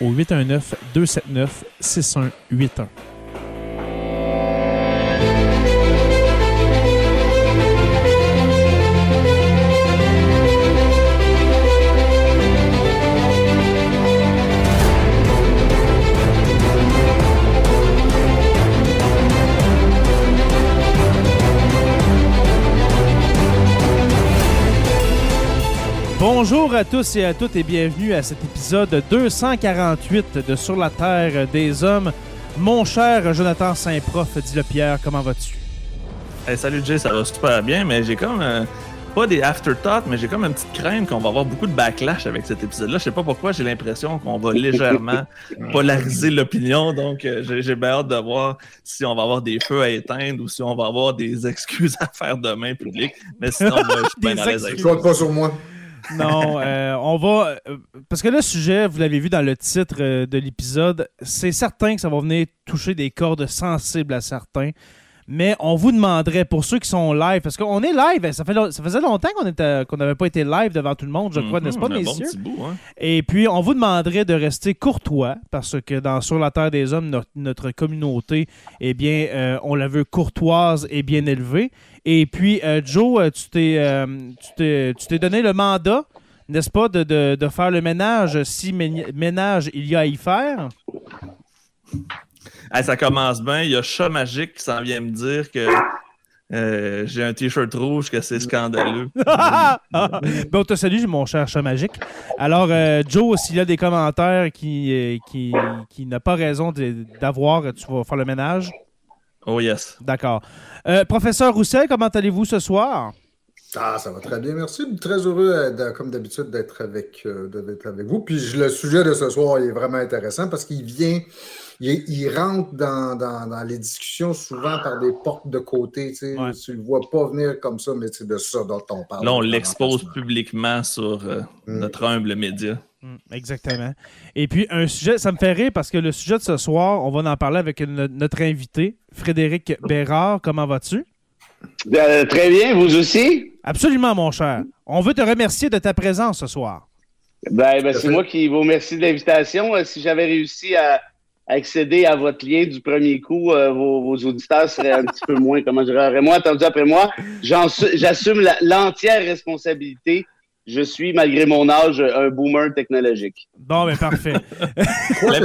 au 819 Bonjour à tous et à toutes et bienvenue à cet épisode 248 de Sur la Terre des Hommes. Mon cher Jonathan Saint-Prof, dit le Pierre, comment vas-tu? Hey, salut Jay, ça va super bien, mais j'ai comme euh, pas des afterthoughts, mais j'ai comme une petite crainte qu'on va avoir beaucoup de backlash avec cet épisode-là. Je sais pas pourquoi, j'ai l'impression qu'on va légèrement polariser l'opinion, donc euh, j'ai bien hâte de voir si on va avoir des feux à éteindre ou si on va avoir des excuses à faire demain public. Mais sinon, moi, je suis bien à l'aise avec Je ça. pas sur moi? Non, euh, on va. euh, parce que le sujet, vous l'avez vu dans le titre euh, de l'épisode, c'est certain que ça va venir toucher des cordes sensibles à certains. Mais on vous demanderait, pour ceux qui sont live, parce qu'on est live, hein, ça, fait, ça faisait longtemps qu'on qu'on n'avait pas été live devant tout le monde, je crois, Mhm, n'est-ce pas, un bon messieurs? petit bout, hein. Et puis, on vous demanderait de rester courtois, parce que dans Sur la Terre des Hommes, notre, notre communauté, eh bien, euh, on la veut courtoise et bien élevée. Et puis, euh, Joe, euh, tu t'es euh, donné le mandat, n'est-ce pas, de, de- de faire le ménage si mé- ménage il y a à y faire? Hey, ça commence bien. Il y a Chat Magique qui s'en vient me dire que euh, j'ai un t-shirt rouge, que c'est scandaleux. ben, on te salue, mon cher chat magique. Alors, euh, Joe, s'il a des commentaires qui, euh, qui, qui n'a pas raison de- d'avoir, tu vas faire le ménage? Oh yes. D'accord. Euh, professeur Roussel, comment allez-vous ce soir? Ah, ça va très bien, merci. Très heureux, de- comme d'habitude, d'être avec, euh, de- d'être avec vous. Puis je- le sujet de ce soir il est vraiment intéressant parce qu'il vient, il, il rentre dans, dans- dans les discussions souvent par des portes de côté. Tu sais, Ouais. Tu le vois pas venir comme ça, mais c'est de ça dont on parle. Là, on l'expose publiquement sur euh, Mm. notre humble média. Mm, exactement. Et puis, un sujet, ça me fait rire parce que le sujet de ce soir, on va en parler avec no- notre invité, Frédéric Bérard. Comment vas-tu? Euh, très bien, vous aussi? Absolument, mon cher. On veut te remercier de ta présence ce soir. Ben, ben, c'est moi qui vous remercie de l'invitation. Euh, si j'avais réussi à accéder à votre lien du premier coup, euh, vos, vos auditeurs seraient un petit peu moins, comment je dirais, moins attendu après moi. J'assume l'entière responsabilité. Je suis, malgré mon âge, un boomer technologique. Bon, ben parfait. Moi,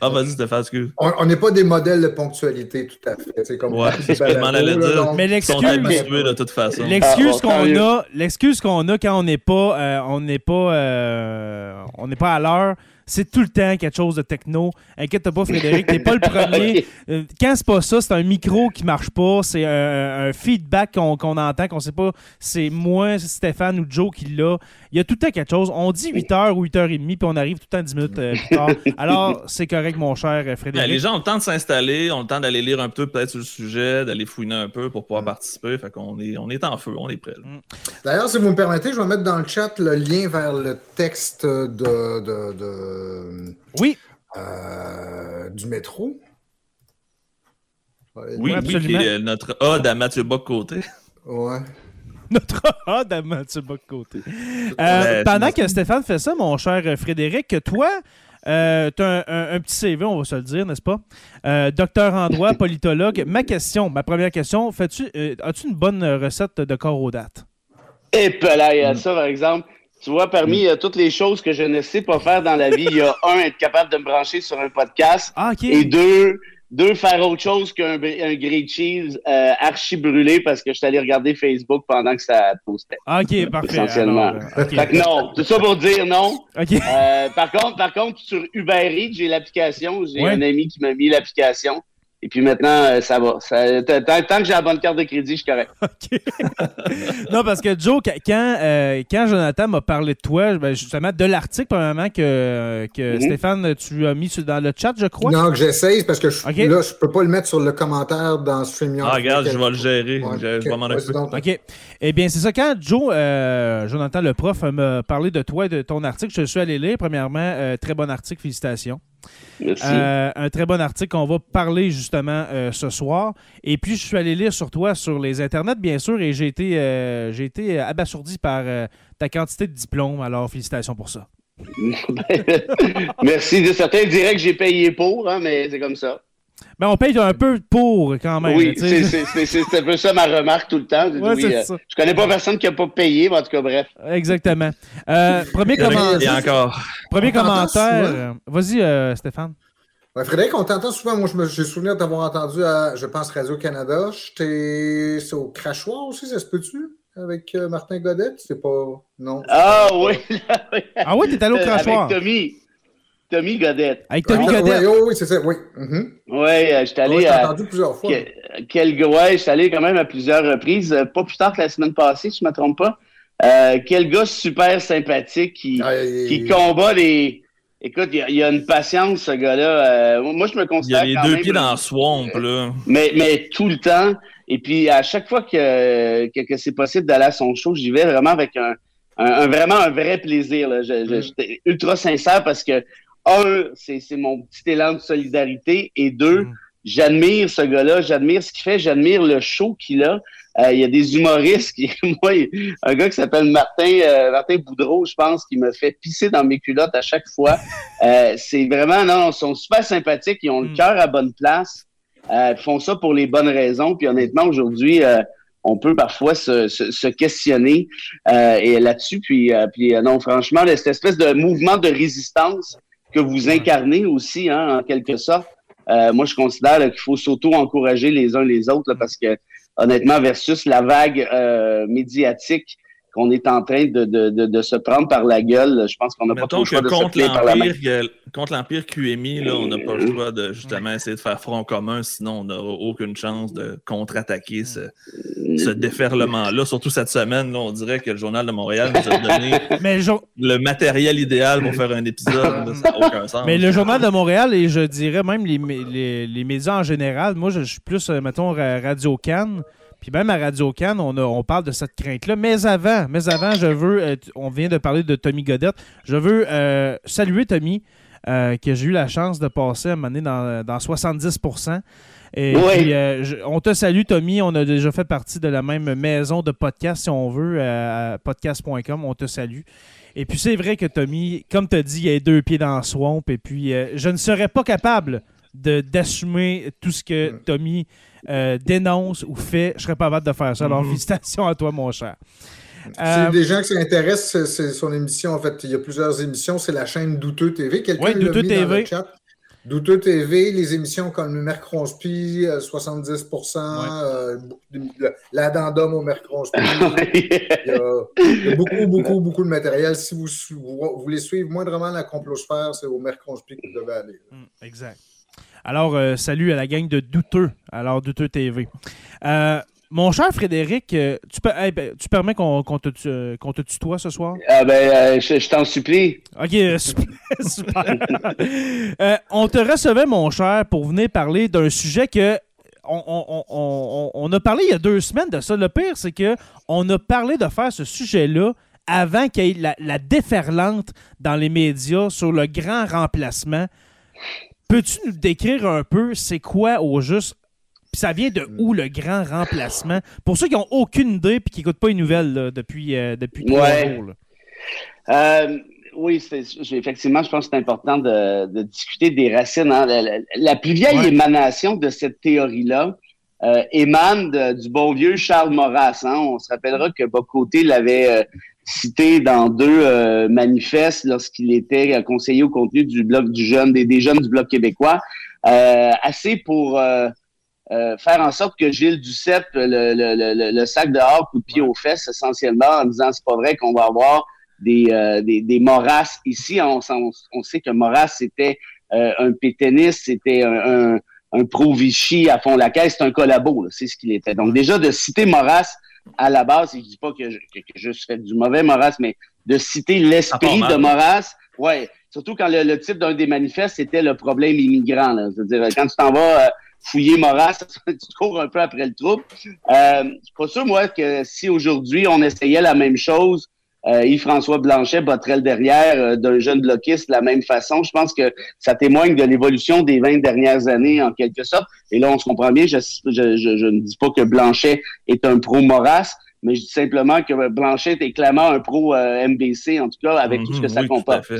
Ah, vas-y, Stéphane, excuse. On on n'est pas des modèles de ponctualité tout à fait. C'est comme Ouais, c'est ce que je dire. donc- Mais l'excuse, habitués de toute façon. l'excuse Ah, bon, qu'on a, l'excuse qu'on a quand on n'est pas, euh, on n'est pas, euh, on n'est pas à l'heure, c'est tout le temps quelque chose de techno. Inquiète-toi pas, Frédéric, t'es pas le premier. Euh, quand c'est pas ça, c'est un micro qui marche pas, c'est un, un feedback qu'on qu'on entend, qu'on sait pas, c'est moi, c'est Stéphane ou Joe qui l'a. Il y a tout le temps quelque chose. On dit 8h ou 8h30, puis on arrive tout le temps 10 minutes euh, plus tard. Alors, c'est correct, mon cher euh, Ben, Frédéric. les gens ont le temps de s'installer, ont le temps d'aller lire un peu peut-être sur le sujet, d'aller fouiner un peu pour pouvoir participer. Fait qu'on est, on est en feu, on est prêt. là. D'ailleurs, si vous me permettez, je vais mettre dans le chat le lien vers le texte de, de- de- Oui, euh, du métro. Ouais, Oui, oui, absolument. qui est, euh, notre ode à Mathieu Bock-Côté. Ouais. Notre ode à Mathieu Bock-Côté. Euh, Ouais, pendant que Stéphane fait ça, mon cher Frédéric, que toi, euh, tu as un, un- un petit CV, on va se le dire, n'est-ce pas? Euh, docteur en droit, politologue. Ma question, ma première question, fais-tu, euh, as-tu une bonne recette de corps aux dates? Et puis là, Mm. il y a ça, par exemple. Tu vois, parmi euh, toutes les choses que je ne sais pas faire dans la vie, il y a un, être capable de me brancher sur un podcast. Ah, OK. Et deux, deux faire autre chose qu'un un grilled cheese euh, archi brûlé parce que je suis allé regarder Facebook pendant que ça postait. Ah, OK, parfait. Essentiellement. Alors, euh, OK. Fait que non, tout ça pour dire non. OK. Euh, par contre, par contre, sur Uber Eats, j'ai l'application. J'ai Ouais. un ami qui m'a mis l'application. Et puis maintenant, euh, ça va. Ça- tant, que j'ai la bonne carte de crédit, je suis correct. OK. non, parce que Joe, quand, quand, euh, quand Jonathan m'a parlé de toi, ben, justement, de l'article, premièrement, que, que Mhm. Stéphane, tu as mis sur- dans le chat, je crois. Non, que j'essaye parce que je, Ok. là, je peux pas le mettre sur le commentaire dans StreamYard. Ah, regarde, je vais le gérer. Ouais, Je, je vais m'en occuper. OK. Eh bien, c'est ça. Quand Joe, euh, Jonathan le prof, m'a parlé de toi et de ton article, je suis allé lire. Premièrement, euh, très bon article, félicitations. Merci. Euh, un très bon article qu'on va parler justement ce soir. Et puis, je suis allé lire sur toi sur les internets, bien sûr, et j'ai été, j'ai été abasourdi par ta quantité de diplômes. Alors, félicitations pour ça. Merci. Certains diraient que j'ai payé pour, hein, mais c'est comme ça. Mais on paye un peu pour quand même. oui, c'est- c'est c'est- c'est un peu ça ma remarque tout le temps. Ouais, Oui, euh, je connais pas personne qui a pas payé, mais en tout cas, bref. Exactement. Euh, premier, Il y en a comment- qui- il y a encore. premier commentaire. Vas-y, euh, Stéphane. Ouais, Frédéric, on t'entend souvent. Moi, je me- j'ai souvenir d'avoir entendu à, je pense, Radio-Canada. J'étais c'est au Crachoir aussi, ça se peut-tu? Avec euh, Martin Godet? C'est pas. Non. Ah oui, Ah oui, t'es allé au crachoir. avec Tommy. Tommy Godette. Avec Tommy Ah, Godet. Oui, oui, oui, c'est ça, oui. Mhm. Oui, euh, j'étais allé je t'ai à. entendu plusieurs fois. Que- Quel gars, ouais, j'étais allé quand même à plusieurs reprises, euh, pas plus tard que la semaine passée, si je ne me trompe pas. Euh, quel gars super sympathique qui, Ah, il- qui combat les. Écoute, il y, a- il y a une patience, ce gars-là. Euh, moi, je me Il y considère. a les quand deux même- pieds dans le swamp, là. mais, mais tout le temps. Et puis, à chaque fois que, que, que c'est possible d'aller à son show, j'y vais vraiment avec un, un, un- vraiment un vrai plaisir. Là. Je- je- Mm. J'étais ultra sincère parce que, un, c'est mon petit élan de solidarité. Et deux, Mm. j'admire ce gars-là, j'admire ce qu'il fait, j'admire le show qu'il a. Euh, Il y a des humoristes, qui, moi, il y a un gars qui s'appelle Martin, euh, Martin Boudreau, je pense, qui me fait pisser dans mes culottes à chaque fois. Euh, c'est vraiment, non, ils sont super sympathiques, ils ont le Mm. cœur à bonne place, euh, ils font ça pour les bonnes raisons. Puis honnêtement, aujourd'hui, euh, on peut parfois se, se, se questionner euh, et là-dessus. Puis, euh, puis non, franchement, cette espèce de mouvement de résistance que vous incarnez aussi, hein, en quelque sorte, euh, moi, je considère qu'il faut s'auto-encourager les uns les autres là, parce que, honnêtement, versus la vague euh, médiatique qu'on est en train de, de, de, de se prendre par la gueule, je pense qu'on n'a pas trop le choix de se contre tenir par la main. euh, contre l'Empire QMI, là, on n'a pas le choix de justement essayer de faire front commun, sinon on n'aura aucune chance de contre-attaquer ce, ce déferlement-là. Surtout cette semaine, là, on dirait que le Journal de Montréal nous a donné Mais le, matériel idéal pour faire un épisode. là, ça n'a aucun sens. mais le Journal de Montréal et je dirais même les, les, les médias en général, moi je, je suis plus, euh, mettons, Radio Cannes. Puis même à Radio Cannes, on, a- on parle de cette crainte-là. Mais avant, mais avant, je veux, euh, on vient de parler de Tommy Godette. Je veux euh, saluer Tommy, euh, que j'ai eu la chance de passer à un moment donné dans, dans 70%. Et Oui. puis, euh, je- on te salue, Tommy. On a déjà fait partie de la même maison de podcast, si on veut, à podcast.com. On te salue. Et puis, c'est vrai que Tommy, comme tu as dit, il a deux pieds dans le swamp. Et puis, euh, je ne serais pas capable de- d'assumer tout ce que Mm. Tommy euh, dénonce ou fait. Je serais pas capable de faire ça. Alors, Mhm. félicitations à toi, mon cher. C'est Euh, des gens qui s'intéressent, c'est- c'est son émission. En fait, il y a plusieurs émissions. C'est la chaîne Douteux TV. Quelqu'un Douteux mis dans TV. le chat. Douteux TV, les émissions comme le Mercronspi, euh, 70%, euh, le- l'addendum au Mercronspi. Il y, a, il y a beaucoup, beaucoup, beaucoup de matériel. Si vous voulez suivre moindrement la complosphère, c'est au Mercronspi que vous devez aller. Mm, Exact. Alors, euh, salut à la gang de Douteux, alors Douteux TV. Euh, mon cher Frédéric, euh, tu, peux, hey, ben, tu permets qu'on qu'on te, qu'on te tutoie ce soir? Ah ben, je, je t'en supplie. Ok, super. super. On te recevait, mon cher, pour venir parler d'un sujet que. On, on- on- on- on a parlé il y a deux semaines de ça. Le pire, c'est que on a parlé de faire ce sujet-là avant qu'il y ait la, la déferlante dans les médias sur le grand remplacement. Peux-tu nous décrire un peu c'est quoi au juste? Puis ça vient de où le grand remplacement? Pour ceux qui n'ont aucune idée et qui n'écoutent pas les nouvelles depuis, euh, depuis trois jours. Euh, oui, effectivement, je pense que c'est important de, discuter des racines. Hein. La, plus vieille émanation de cette théorie-là euh, émane du bon vieux Charles Maurras. Hein. On se rappellera que Bocoté l'avait euh, cité dans deux euh, manifestes lorsqu'il était conseiller au contenu du bloc du jeune, des, jeunes du bloc québécois, assez pour faire en sorte que Gilles Duceppe le, sac dehors, coup de pied aux fesses essentiellement, en disant c'est pas vrai qu'on va avoir des, euh, des, ici. On, sait que Moras c'était euh, un péténiste, c'était un, un, un pro-Vichy à fond la caisse, c'est un collabo, c'est ce qu'il était. Donc déjà de citer Moras à la base, je dis pas que je, que, je fais du mauvais Moras, mais de citer l'esprit de Moras, ouais, surtout quand le, titre d'un des manifestes c'était le problème immigrant. C'est-à-dire quand tu t'en vas euh, fouiller Moras, tu cours un peu après le troupe. Euh, je suis pas sûr moi que si aujourd'hui on essayait la même chose euh, Yves-François Blanchet botterait derrière euh, d'un jeune bloquiste de la même façon. Je pense que ça témoigne de l'évolution des 20 dernières années en quelque sorte. Et là, on se comprend bien, je, ne dis pas que Blanchet est un pro-Maurras, mais je dis simplement que Blanchet est clairement un pro-MBC, euh, en tout cas, avec tout ce que mhm, ça comporte.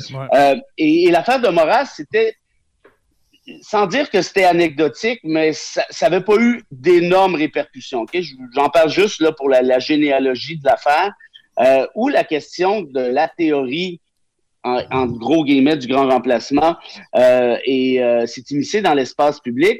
et, l'affaire de Maurras, c'était sans dire que c'était anecdotique, mais ça n'avait pas eu d'énormes répercussions. J'en parle juste là pour la, la généalogie de l'affaire euh, ou la question de la théorie en, gros guillemets du grand remplacement euh, et euh, s'est immiscé dans l'espace public.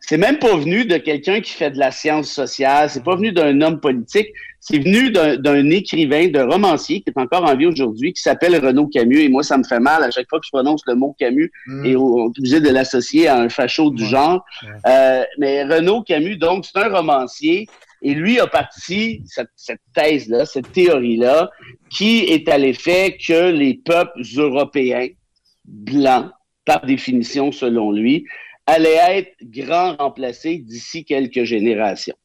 C'est même pas venu de quelqu'un qui fait de la science sociale, c'est pas venu d'un homme politique, c'est venu d'un écrivain, d'un romancier qui est encore en vie aujourd'hui, qui s'appelle Renaud Camus. Et moi, ça me fait mal à chaque fois que je prononce le mot Camus mm. et on est obligé de l'associer à un facho du genre. Euh, mais Renaud Camus, donc, c'est un romancier et lui a parti cette, thèse-là, cette théorie-là, qui est à l'effet que les peuples européens, blancs, par définition selon lui, allaient être grands remplacés d'ici quelques générations.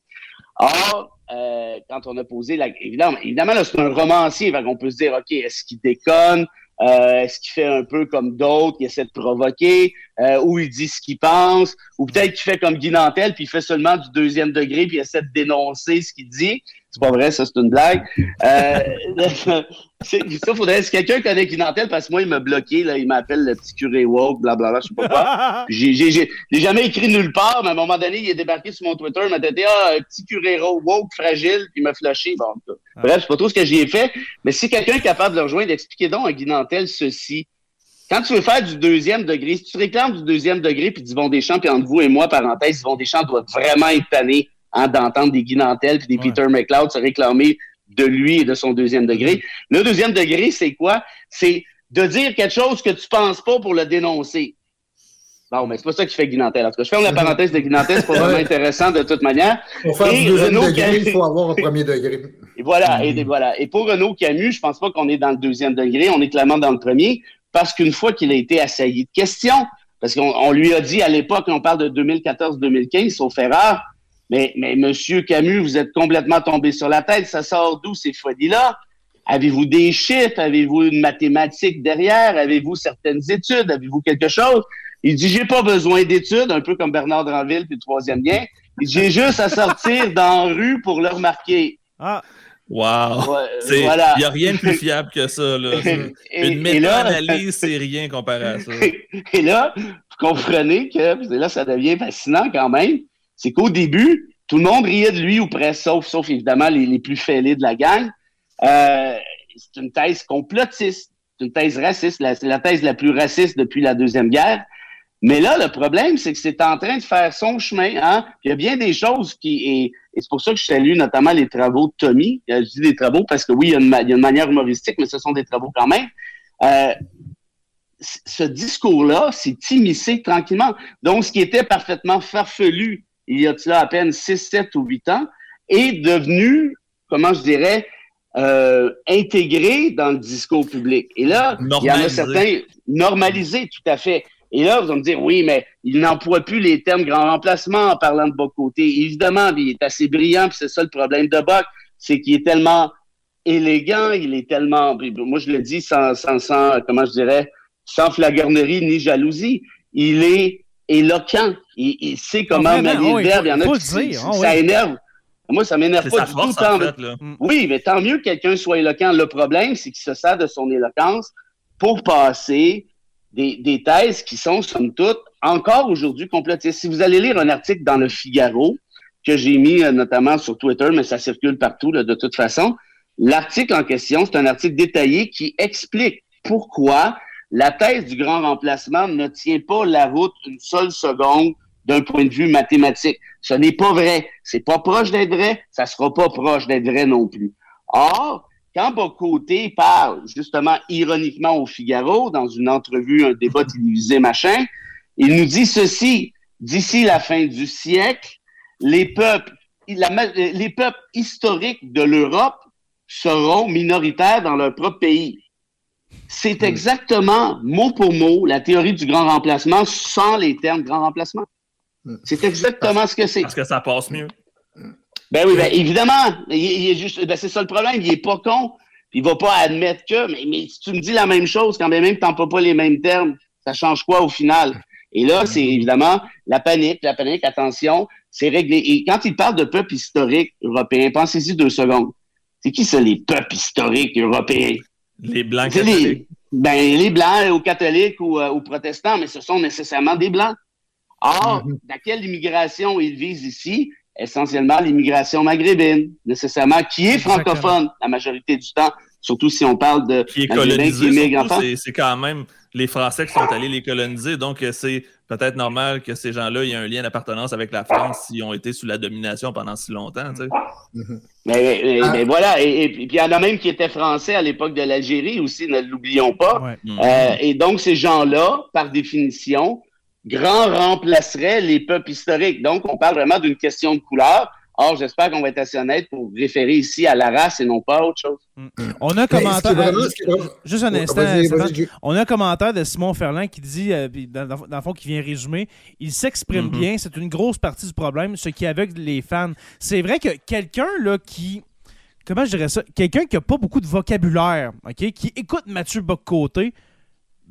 Or, euh, quand on a posé la... Évidemment, évidemment c'est un romancier, on peut se dire, OK, est-ce qu'il déconne? Euh, est-ce qu'il fait un peu comme d'autres, qui essaie de provoquer, euh, ou il dit ce qu'il pense, ou peut-être qu'il fait comme Guy Nantel, puis il fait seulement du deuxième degré, puis il essaie de dénoncer ce qu'il dit. C'est pas vrai, ça, c'est une blague. Euh, ça, faudrait, si quelqu'un connaît Guy Nantel, parce que moi, il m'a bloqué, là, il m'appelle le petit curé woke, blablabla, je sais pas quoi. J'ai, j'ai, jamais écrit nulle part, mais à un moment donné, il est débarqué sur mon Twitter, il m'a dit, ah, un petit curé woke, fragile, puis il m'a flashé. Bon, ah. Bref, c'est pas trop ce que j'y ai fait, mais si quelqu'un est capable de le rejoindre, expliquez donc à Guy Nantel ceci. Quand tu veux faire du deuxième degré, si tu réclames du deuxième degré, puis des Deschamps, puis entre vous et moi, parenthèse, Yvon Deschamps doit vraiment être tanné hein, d'entendre des Guy Nantel puis des Peter McLeod se réclamer de lui et de son deuxième degré. Mm-hmm. Le deuxième degré, c'est quoi? C'est de dire quelque chose que tu penses pas pour le dénoncer. Bon, mais c'est pas ça qui fait Guy Nantel. En tout cas, je ferme la parenthèse de Guy Nantel, c'est pas vraiment intéressant de toute manière. Pour faire du deuxième degré, il faut avoir un premier degré. Et voilà, et, mm-hmm. voilà. Et pour Renaud Camus, je pense pas qu'on est dans le deuxième degré, on est clairement dans le premier, parce qu'une fois qu'il a été assailli de questions, parce qu'on lui a dit à l'époque, on parle de 2014-2015, sauf erreur, mais, mais Monsieur Camus, vous êtes complètement tombé sur la tête. Ça sort d'où ces folies-là? Avez-vous des chiffres? Avez-vous une mathématique derrière? Avez-vous certaines études? Avez-vous quelque chose? Il dit, j'ai pas besoin d'études, un peu comme Bernard Dranville, puis le troisième lien. J'ai juste à sortir dans la rue pour le remarquer. Ah. Wow! Il n'y a rien de plus fiable que ça. Là. Une méta-analyse, c'est rien comparé à ça. Et là, vous comprenez que, là, ça devient fascinant quand même, c'est qu'au début, tout le monde riait de lui ou presque, sauf, sauf évidemment les, plus fêlés de la gang. Euh, c'est une thèse complotiste, c'est une thèse raciste, c'est la thèse la plus raciste depuis la Deuxième Guerre. Mais là, le problème, c'est que c'est en train de faire son chemin. Hein? Il y a bien des choses qui... Et, c'est pour ça que je salue notamment les travaux de Tommy. Euh, je dis des travaux parce que oui, il y a une, il y a une manière humoristique, mais ce sont des travaux quand même. Euh, ce discours-là s'est immiscé tranquillement. Donc, ce qui était parfaitement farfelu il y a là à peine 6, 7 ou 8 ans, est devenu, comment je dirais, euh, intégré dans le discours public. Et là, il y en a certains normalisés, tout à fait. Et là, vous allez me dire, oui, mais il n'emploie plus les termes grand remplacement en parlant de côté. Évidemment, il est assez brillant, puis c'est ça le problème de Boc, c'est qu'il est tellement élégant, il est tellement, moi je le dis sans, sans, sans comment je dirais, sans flagornerie ni jalousie. Il est éloquent. Il, il sait comment vraiment? manier le il verbe. faut- Il y en a qui dire. Ah, ça énerve. Moi, ça m'énerve pas du force, tout. en fait. Là. oui, mais tant mieux que quelqu'un soit éloquent. Le problème, c'est qu'il se sert de son éloquence pour passer des, des thèses qui sont, somme toute, encore aujourd'hui complotistes. Si vous allez lire un article dans le Figaro, que j'ai mis euh, notamment sur Twitter, mais ça circule partout là, de toute façon, l'article en question, c'est un article détaillé qui explique pourquoi la thèse du grand remplacement ne tient pas la route une seule seconde d'un point de vue mathématique. Ce n'est pas vrai. C'est pas proche d'être vrai. Ça sera pas proche d'être vrai non plus. Or, quand Bocoté parle justement ironiquement au Figaro dans une entrevue, un débat télévisé, machin, il nous dit ceci. D'ici la fin du siècle, les peuples, la les peuples historiques de l'Europe seront minoritaires dans leur propre pays. C'est exactement, mot pour mot, la théorie du grand remplacement sans les termes grand remplacement. Hmm. C'est exactement ce que c'est. Parce que ça passe mieux. Ben oui, ben évidemment. Il, il est juste, ben c'est ça le problème. Il est pas con. Puis Il va pas admettre que, mais, mais si tu me dis la même chose, quand bien même tu n'emploies pas les mêmes termes, ça change quoi au final? Et là, c'est évidemment la panique, la panique, attention, c'est réglé. Et quand il parle de peuple historique européen, pensez-y deux secondes. C'est qui ça, les peuples historiques européens? Les blancs C'est les, catholiques. ben, les blancs, aux catholiques ou euh, aux protestants, mais ce sont nécessairement des blancs. Or, Mhm. dans quelle immigration ils visent ici? Essentiellement l'immigration maghrébine, nécessairement, qui est Exactement. francophone la majorité du temps, surtout si on parle de Qui est colonisé, qui immigrent en surtout, France. c'est- c'est quand même les Français qui sont allés les coloniser. Donc, euh, c'est peut-être normal que ces gens-là aient un lien d'appartenance avec la France s'ils ont été sous la domination pendant si longtemps. tu sais. Mhm. Mais, mais- Ah. mais voilà, et, et puis il y en a même qui étaient français à l'époque de l'Algérie aussi, ne l'oublions pas. Ouais. Euh, et donc, ces gens-là, par définition, grand remplaceraient les peuples historiques. Donc, on parle vraiment d'une question de couleur. Or, j'espère qu'on va être assez honnête pour référer ici à la race et non pas à autre chose. On a un commentaire. vraiment- Juste un Ouais, instant. vas-y, Stéphane. vas-y, Ju- On a un commentaire de Simon Ferland qui dit, euh, dans, le fond, qui vient résumer, il s'exprime Mhm. bien, c'est une grosse partie du problème, ce qui aveugle les fans. C'est vrai que quelqu'un là qui, comment je dirais ça, quelqu'un qui a pas beaucoup de vocabulaire, ok, qui écoute Mathieu Boccoté,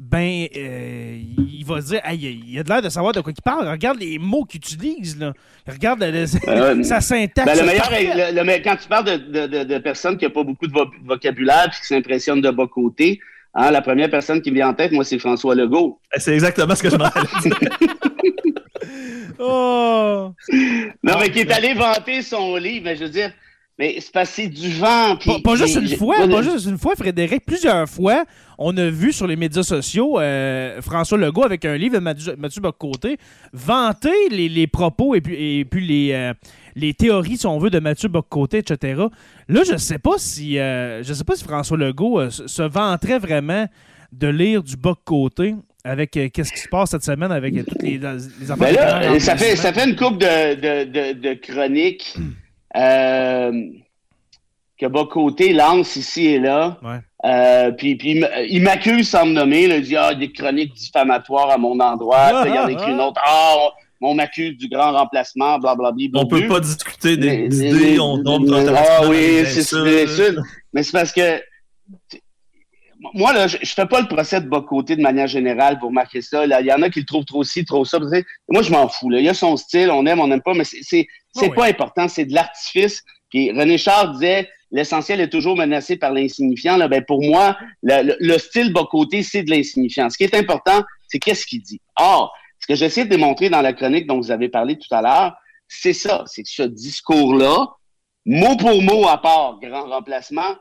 ben, euh, il va se dire, Aïe, il a de l'air de savoir de quoi il parle. Regarde les mots qu'il utilise, là. Regarde le- Euh, sa syntaxe. Ben, le meilleur, parfaite. est- le- le me- quand tu parles de, de, de, de personnes qui n'ont pas beaucoup de vo- vocabulaire et qui s'impressionnent de bas côté, hein, la première personne qui me vient en tête, moi, c'est François Legault. C'est exactement ce que je m'en. Oh! Non, mais qui est allé vanter son livre, mais je veux dire, mais c'est passé du vent. puis- Pas, pas juste une fois, pas juste une fois, Frédéric. Plusieurs fois, on a vu sur les médias sociaux euh, François Legault avec un livre de Mathieu, Mathieu Bocoté vanter les, les propos et puis, et puis les, euh, les théories, si on veut, de Mathieu Bocoté, etc. Là, je sais pas si euh, je sais pas si François Legault se vanterait vraiment de lire du Bocoté avec euh, qu'est-ce qui se passe cette semaine avec euh, toutes les, les affaires Ben là, ça fait, ça fait une couple de, de, de, de chroniques euh, que Bocoté lance ici et là. Ouais. Euh, puis puis il m- il m'accuse sans me nommer. là, Il dit Ah, des chroniques diffamatoires à mon endroit. Puis il y en a écrit une autre Ah, on, on m'accuse du grand remplacement, blablabla. On peut pas discuter des Mais- idées, mais- on tombe mais- Ah oui, c'est sûr. Mais c'est parce que moi, là, je, je fais pas le procès de bas côté de manière générale, vous remarquez ça. Là. Il y en a qui le trouvent trop ci, trop ça. Moi, je m'en fous. Là. Il y a son style, on aime, on n'aime pas, mais c'est c'est Ah oui. pas important, c'est de l'artifice. Puis René Char disait l'essentiel est toujours menacé par l'insignifiant. Là, ben pour moi, le, le- le style bas côté, c'est de l'insignifiant. Ce qui est important, c'est qu'est-ce qu'il dit. Or, ce que j'essaie de démontrer dans la chronique dont vous avez parlé tout à l'heure, c'est ça, c'est que ce discours-là, mot pour mot à part grand remplacement,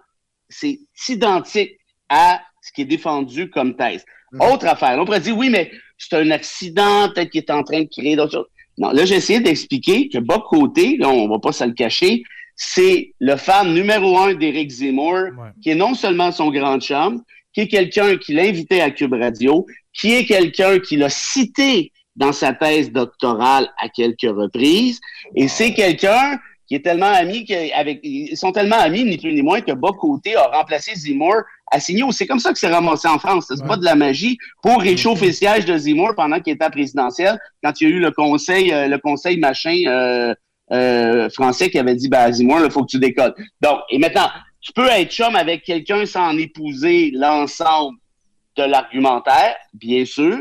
c'est identique à ce qui est défendu comme thèse. Mhm. Autre affaire, on pourrait dire oui, mais c'est un accident, peut-être qu'il est en train de créer d'autres choses. Non, là, j'ai essayé d'expliquer que Bob Côté, là, on va pas se le cacher, c'est le fan numéro un d'Éric Zemmour, Ouais. qui est non seulement son grand chum, qui est quelqu'un qui l'a invité à Cube Radio, qui est quelqu'un qui l'a cité dans sa thèse doctorale à quelques reprises, et c'est quelqu'un qui est tellement ami avec ils sont tellement amis ni plus ni moins que Bas Côté a remplacé Zemmour à Signaux. C'est comme ça que c'est ramassé en France. C'est Ouais. pas de la magie pour réchauffer le siège de Zemmour pendant qu'il était à présidentiel, quand il y a eu le conseil, euh, le conseil machin euh, euh, français qui avait dit ben, à Zemmour, il faut que tu décolles. Donc, et maintenant, tu peux être chum avec quelqu'un sans épouser l'ensemble de l'argumentaire, bien sûr.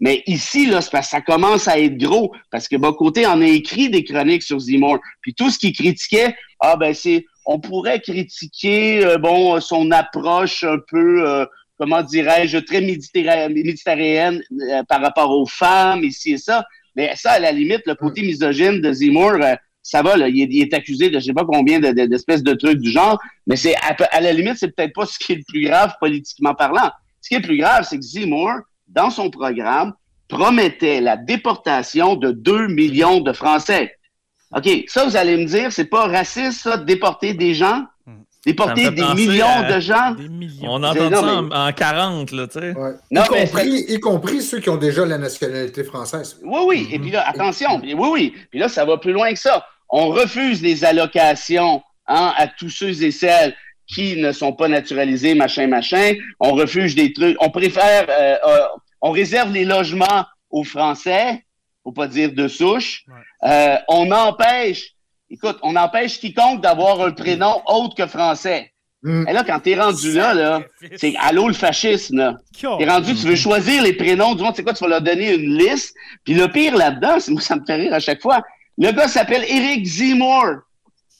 Mais ici, là, ça commence à être gros, parce que Bocoté en a écrit des chroniques sur Zemmour. Puis tout ce qu'il critiquait, ah ben c'est, on pourrait critiquer, euh, bon, son approche un peu, euh, comment dirais-je, très méditerranéenne par rapport aux femmes, ici et ça. Mais ça, à la limite, le côté misogyne de Zemmour, ça va, là, il, est, accusé de je sais pas combien d'espèces de, trucs du genre, mais c'est à, la limite, c'est peut-être pas ce qui est le plus grave politiquement parlant. Ce qui est le plus grave, c'est que Zemmour, dans son programme, promettait la déportation de 2 millions de Français. OK, ça, vous allez me dire, c'est pas raciste, ça, de déporter des gens? Déporter des millions de gens. On entend ça en, 40, là, tu sais. y, compris, ceux qui ont déjà la nationalité française. Oui, oui. Et puis là, attention. Oui, oui. Puis là, ça va plus loin que ça. On refuse les allocations hein, à tous ceux et celles qui ne sont pas naturalisés, machin, machin. On refuse des trucs. On préfère, euh, euh, on réserve les logements aux Français, faut pas dire de souche. Euh, on empêche Écoute, on empêche quiconque d'avoir un prénom autre que français. Hmm. Et là, quand t'es rendu là, là, c'est allô le fascisme, là. T'es rendu, tu veux choisir les prénoms du monde, c'est quoi, tu vas leur donner une liste? Puis le pire là-dedans, moi, ça me fait rire à chaque fois. Le gars s'appelle Eric Zemmour.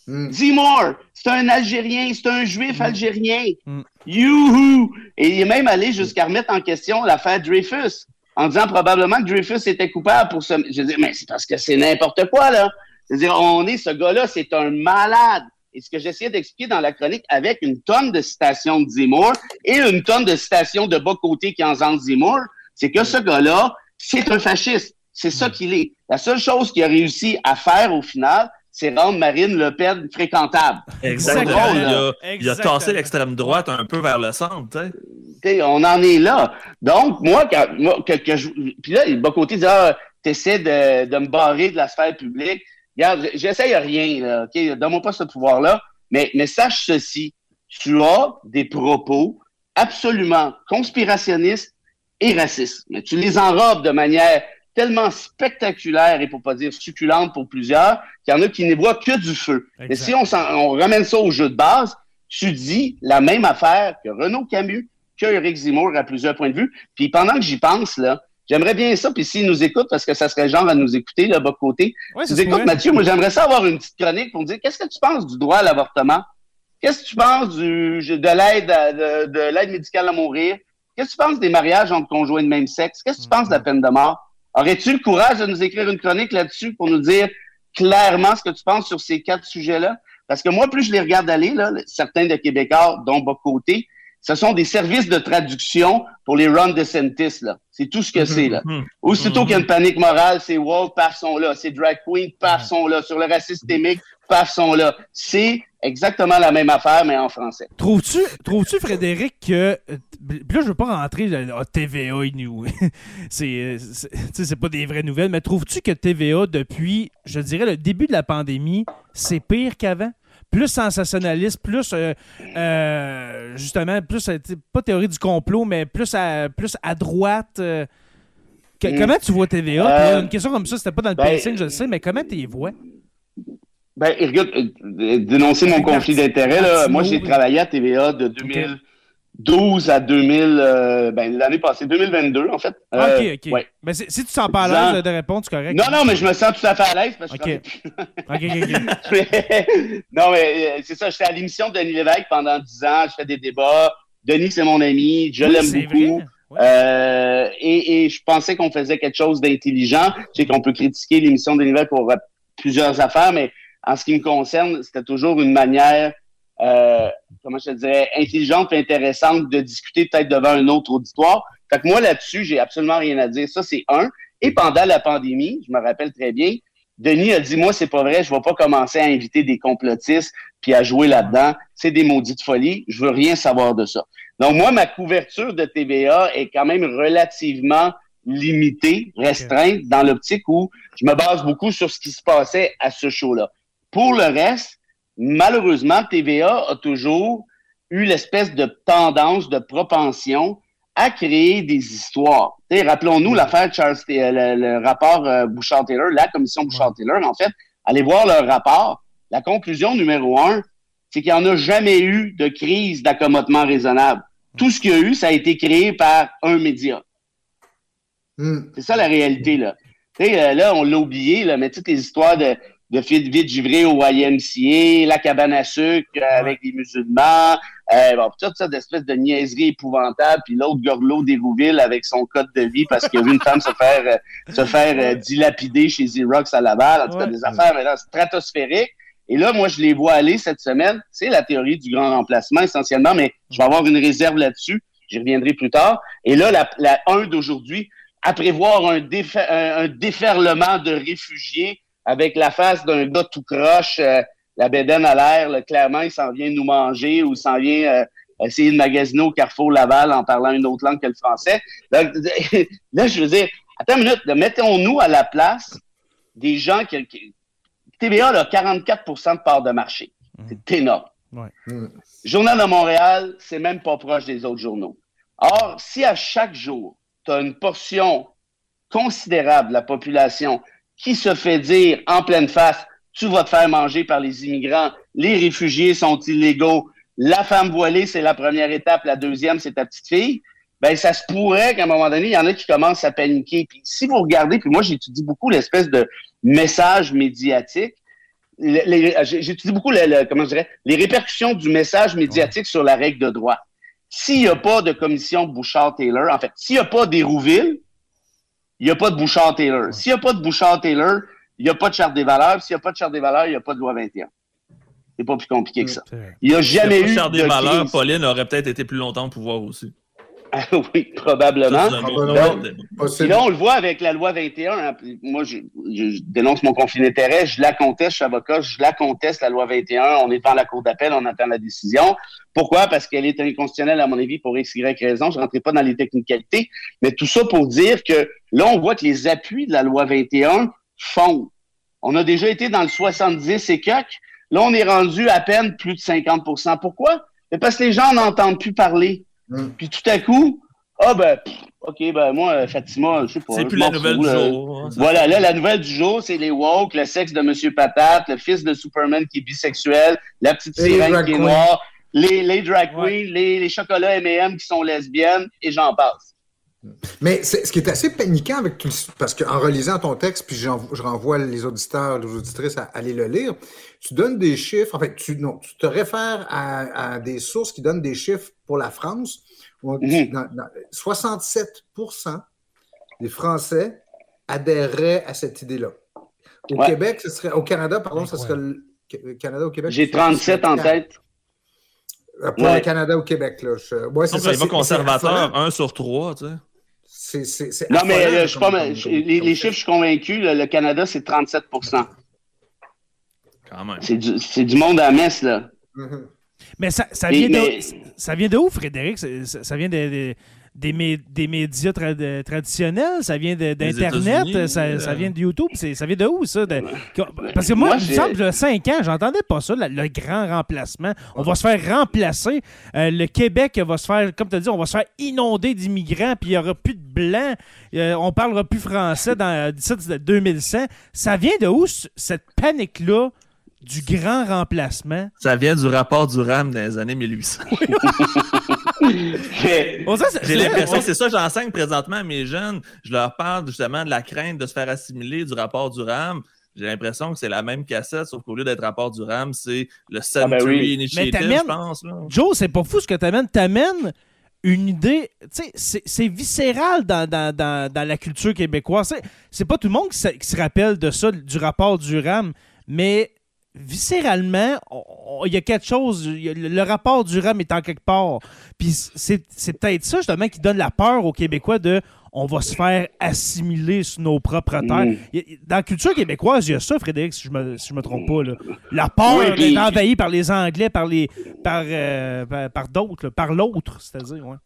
Mm. Zemmour, c'est un Algérien, c'est un juif hmm. algérien. Mm. Youhou! Et il est même allé jusqu'à remettre en question l'affaire Dreyfus, en disant probablement que Dreyfus était coupable pour ce. Je dis, mais c'est parce que c'est n'importe quoi, là. C'est-à-dire, on est, ce gars-là, c'est un malade. Et ce que j'essayais d'expliquer dans la chronique avec une tonne de citations de Zemmour et une tonne de citations de bas côté qui en Zemmour, c'est que ce gars-là, c'est un fasciste. C'est ça qu'il est. La seule chose qu'il a réussi à faire au final, c'est rendre Marine Le Pen fréquentable. Exactement. il, a, tassé l'extrême droite un peu vers le centre. on en est là. Donc, moi, que, je, puis là, bas côté dit ah, essaies de, de me barrer de la sphère publique. Regarde, j'essaye rien, là, OK? Donne-moi pas ce pouvoir-là. Mais, mais sache ceci. Tu as des propos absolument conspirationnistes et racistes. Mais tu les enrobes de manière tellement spectaculaire et pour pas dire succulente pour plusieurs, qu'il y en a qui n'y voient que du feu. Mais si on, on, ramène ça au jeu de base, tu dis la même affaire que Renaud Camus, que Eric Zemmour à plusieurs points de vue. Puis pendant que j'y pense, là, J'aimerais bien ça, puis s'il nous écoute, parce que ça serait genre à nous écouter, là, bas côté. Ouais, tu écoutes, Mathieu, moi j'aimerais ça avoir une petite chronique pour me dire qu'est-ce que tu penses du droit à l'avortement? Qu'est-ce que tu penses du, de l'aide de, de l'aide médicale à mourir? Qu'est-ce que tu penses des mariages entre conjoints de même sexe? Qu'est-ce que tu penses de la peine de mort? Aurais-tu le courage de nous écrire une chronique là-dessus pour nous dire clairement ce que tu penses sur ces quatre sujets-là? Parce que moi, plus je les regarde aller, là, certains de Québécois, dont bas côté, ce sont des services de traduction pour les Ron DeSantis, là. C'est tout ce que c'est, là. Mhm. Aussitôt qu'il y a une panique morale, c'est woke, paf, sont là. C'est drag queen, paf, sont là. Sur le racisme systémique, paf, sont là. C'est exactement la même affaire, mais en français. Trouves-tu, trouves-tu Frédéric, que. Là, je veux pas rentrer dans TVA nous. c'est, c'est pas des vraies nouvelles, mais trouves-tu que TVA, depuis, je dirais, le début de la pandémie, c'est pire qu'avant? Plus sensationnaliste, plus euh, euh, justement, plus euh, pas théorie du complot, mais plus à, plus à droite. Mm. Comment tu vois TVA? une question comme ça, c'était pas dans le ben, je le sais, mais comment tu y vois? Ben, regarde, dénoncer mon conflit d'intérêts, moi j'ai travaillé à TVA de 2000. 12 à 2000, euh, ben, l'année passée, 2022, en fait. Euh, OK, OK. Mais si tu sens pas à l'aise de répondre, c'est correct. Non, non, mais je me sens tout à fait à l'aise parce que OK, OK, non, mais euh, c'est ça, j'étais à l'émission de Denis Lévesque pendant 10 ans, je fais des débats. Denis, c'est mon ami, je l'aime beaucoup. et, et, je pensais qu'on faisait quelque chose d'intelligent. Je sais qu'on peut critiquer l'émission de Denis Lévesque pour plusieurs affaires, mais en ce qui me concerne, c'était toujours une manière euh, comment je te dirais, intelligente et intéressante de discuter peut-être devant un autre auditoire. Fait que moi, là-dessus, j'ai absolument rien à dire. Ça, c'est un. Et pendant la pandémie, je me rappelle très bien, Denis a dit, moi, c'est pas vrai, je vais pas commencer à inviter des complotistes puis à jouer là-dedans. C'est des maudites folies. Je veux rien savoir de ça. Donc, moi, ma couverture de TVA est quand même relativement limitée, restreinte, dans l'optique où je me base beaucoup sur ce qui se passait à ce show-là. Pour le reste, malheureusement, TVA a toujours eu l'espèce de tendance, de propension à créer des histoires. Rappelons-nous l'affaire Charles, le, le rapport euh, Bouchard-Taylor, la commission Bouchard-Taylor, en fait, allez voir leur rapport. La conclusion numéro un, c'est qu'il n'y en a jamais eu de crise d'accommodement raisonnable. Tout ce qu'il y a eu, ça a été créé par un média. Hmm. C'est ça la réalité, là. Euh, là, on l'a oublié, là, mais toutes les histoires de, de vite givrées au YMCA, la cabane à sucre euh, avec des musulmans, euh, bon, tout ça d'espèces de niaiseries épouvantables, puis l'autre gorlot d'Hérouville avec son code de vie parce qu'il a vu une femme se faire, euh, se faire euh, dilapider chez Xerox à Laval, en tout cas Ouais. des affaires maintenant stratosphériques. Et là, moi, je les vois aller cette semaine. C'est la théorie du grand remplacement essentiellement, mais je vais avoir une réserve là-dessus. J'y reviendrai plus tard. Et là, la, la 1 d'aujourd'hui, à prévoir un, un, un déferlement de réfugiés avec la face d'un gars tout croche, euh, la bédaine à l'air, là, clairement, il s'en vient nous manger ou il s'en vient euh, essayer de magasiner au Carrefour Laval en parlant une autre langue que le français. Donc, là, je veux dire, attends une minute, là, mettons-nous à la place des gens qui... qui- TVA a 44% de part de marché. C'est énorme. Hmm. Journal de Montréal, c'est même pas proche des autres journaux. Or, si à chaque jour, tu as une portion considérable de la population qui se fait dire en pleine face, tu vas te faire manger par les immigrants, les réfugiés sont illégaux, la femme voilée, c'est la première étape, la deuxième, c'est ta petite fille, ben ça se pourrait qu'à un moment donné, il y en a qui commencent à paniquer. Puis si vous regardez, puis moi j'étudie beaucoup l'espèce de message médiatique, j'étudie beaucoup le- le- comment je dirais, les répercussions du message médiatique sur la règle de droit. S'il n'y a pas de commission Bouchard-Taylor, en fait, s'il n'y a pas d'Hérouville, il n'y a pas de Bouchard-Taylor. S'il n'y a pas de Bouchard-Taylor, il n'y a pas de charte des valeurs. S'il n'y a pas de charte des valeurs, il n'y a pas de loi 21. C'est pas plus compliqué que ça. Il n'y a jamais eu Faire des de valeurs, crise. Pauline aurait peut-être été plus longtemps au pouvoir aussi. Oui, probablement. Possible. là, on le voit avec la loi 21. hein. Moi, je, dénonce mon conflit d'intérêt. Je la conteste, je suis avocat, je la conteste, la loi 21. On est devant la cour d'appel, on attend la décision. Pourquoi? Parce qu'elle est inconstitutionnelle, à mon avis, pour X, Y raison. Je ne rentrerai pas dans les technicalités. Mais tout ça pour dire que là, on voit que les appuis de la loi 21 fondent. On a déjà été dans le 70 et quelques. Là, on est rendu à peine plus de 50% Pourquoi? Parce que les gens n'entendent plus parler. Mm. Puis tout à coup, ah ben, pff, OK, ben moi, euh, Fatima, je sais pas. C'est je plus la nouvelle du là. jour. hein. Voilà, là, la nouvelle du jour, c'est les woke, le sexe de Monsieur Patate, le fils de Superman qui est bisexuel, la petite sirène qui est noire, les, les drag queens, Ouais. les, les chocolats M&M qui sont lesbiennes, et j'en passe. Mais ce qui est assez paniquant avec tout parce qu'en relisant ton texte, puis je renvoie les auditeurs, les auditrices à aller le lire, tu donnes des chiffres, en fait, tu, non, tu te réfères à, à des sources qui donnent des chiffres pour la France. où on- dans- dans- 67% des Français adhéreraient à cette idée-là. Au Ouais. Québec, ce serait, au Canada, pardon, ce serait le Canada au Québec. J'ai 37 en tête. Euh, Pour Ouais. le Canada au Québec, là. Je- ouais, ça. il va c'est- conservateur, c'est affolant. un sur trois, tu sais. Non, mais euh, je suis pas, je- comme- les, comme les chiffres, je suis convaincu, le, le Canada, c'est 37 Quand même. C'est du, du monde à la messe, là. Mhm. Mais ça, ça, Mais- vient de, mais- ça vient de où, Frédéric? Ça, ça- ça vient de, de- des, mé- des médias trad- traditionnels? Ça vient de- d'Internet? Ça, ça euh. vient de YouTube? C'est- Ça vient de où, ça? De- parce que moi, Moi, il me j'ai- semble, a 5 ans, j'entendais pas ça, le, le grand remplacement. On va se faire remplacer. Euh, le Québec va se faire, comme tu as dit, on va se faire inonder d'immigrants, puis il n'y aura plus de blancs. Euh, on parlera plus français dans d'ici 2100. Ça vient de où, cette panique-là du grand remplacement? Ça vient du rapport du RAM dans les années 1800. Mais- On dirait que c'est- J'ai l'impression, c'est ça que j'enseigne présentement à mes jeunes. Je leur parle justement de la crainte de se faire assimiler du rapport du RAM. J'ai l'impression que c'est la même cassette, sauf qu'au lieu d'être rapport du RAM, c'est le Century ben oui. Initiative, Mais t'amènes- je pense. là. Joe, c'est pas fou ce que t'amènes. T'amènes une idée, tu sais, c'est- c'est viscéral dans, dans, dans, dans la culture québécoise. C'est- C'est pas tout le monde qui se, qui se rappelle de ça, du rapport du RAM, mais viscéralement, il y a quelque chose, a- le, rapport du RAM est en quelque part. Puis c'est c'est peut-être ça, justement, qui donne la peur aux Québécois de on va se faire assimiler sur nos propres terres. Mm. Dans la culture québécoise, il y a ça, Frédéric, si je me, si je me trompe pas. Là. La peur Oui, d'être envahi par les Anglais, par les par, euh, par, d'autres, par l'autre, c'est-à-dire, ouais.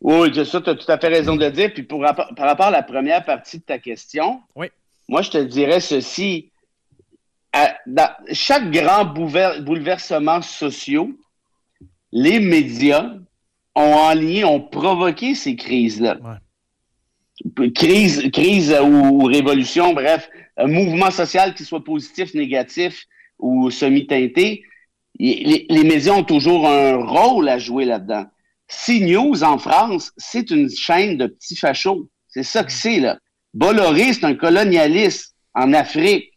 Oui, c'est ça, tu as tout à fait raison de le dire. Puis pour, par rapport à la première partie de ta question, Oui. moi, je te dirais ceci. À- dans chaque grand bouleversement social, les médias ont enligné, ont provoqué ces crises-là. Crise, crise ou, ou révolution, bref, un mouvement social qui soit positif, négatif ou semi-teinté, les, les médias ont toujours un rôle à jouer là-dedans. CNews en France, c'est une chaîne de petits fachos. C'est ça que c'est, là. Bolloré, c'est un colonialiste en Afrique.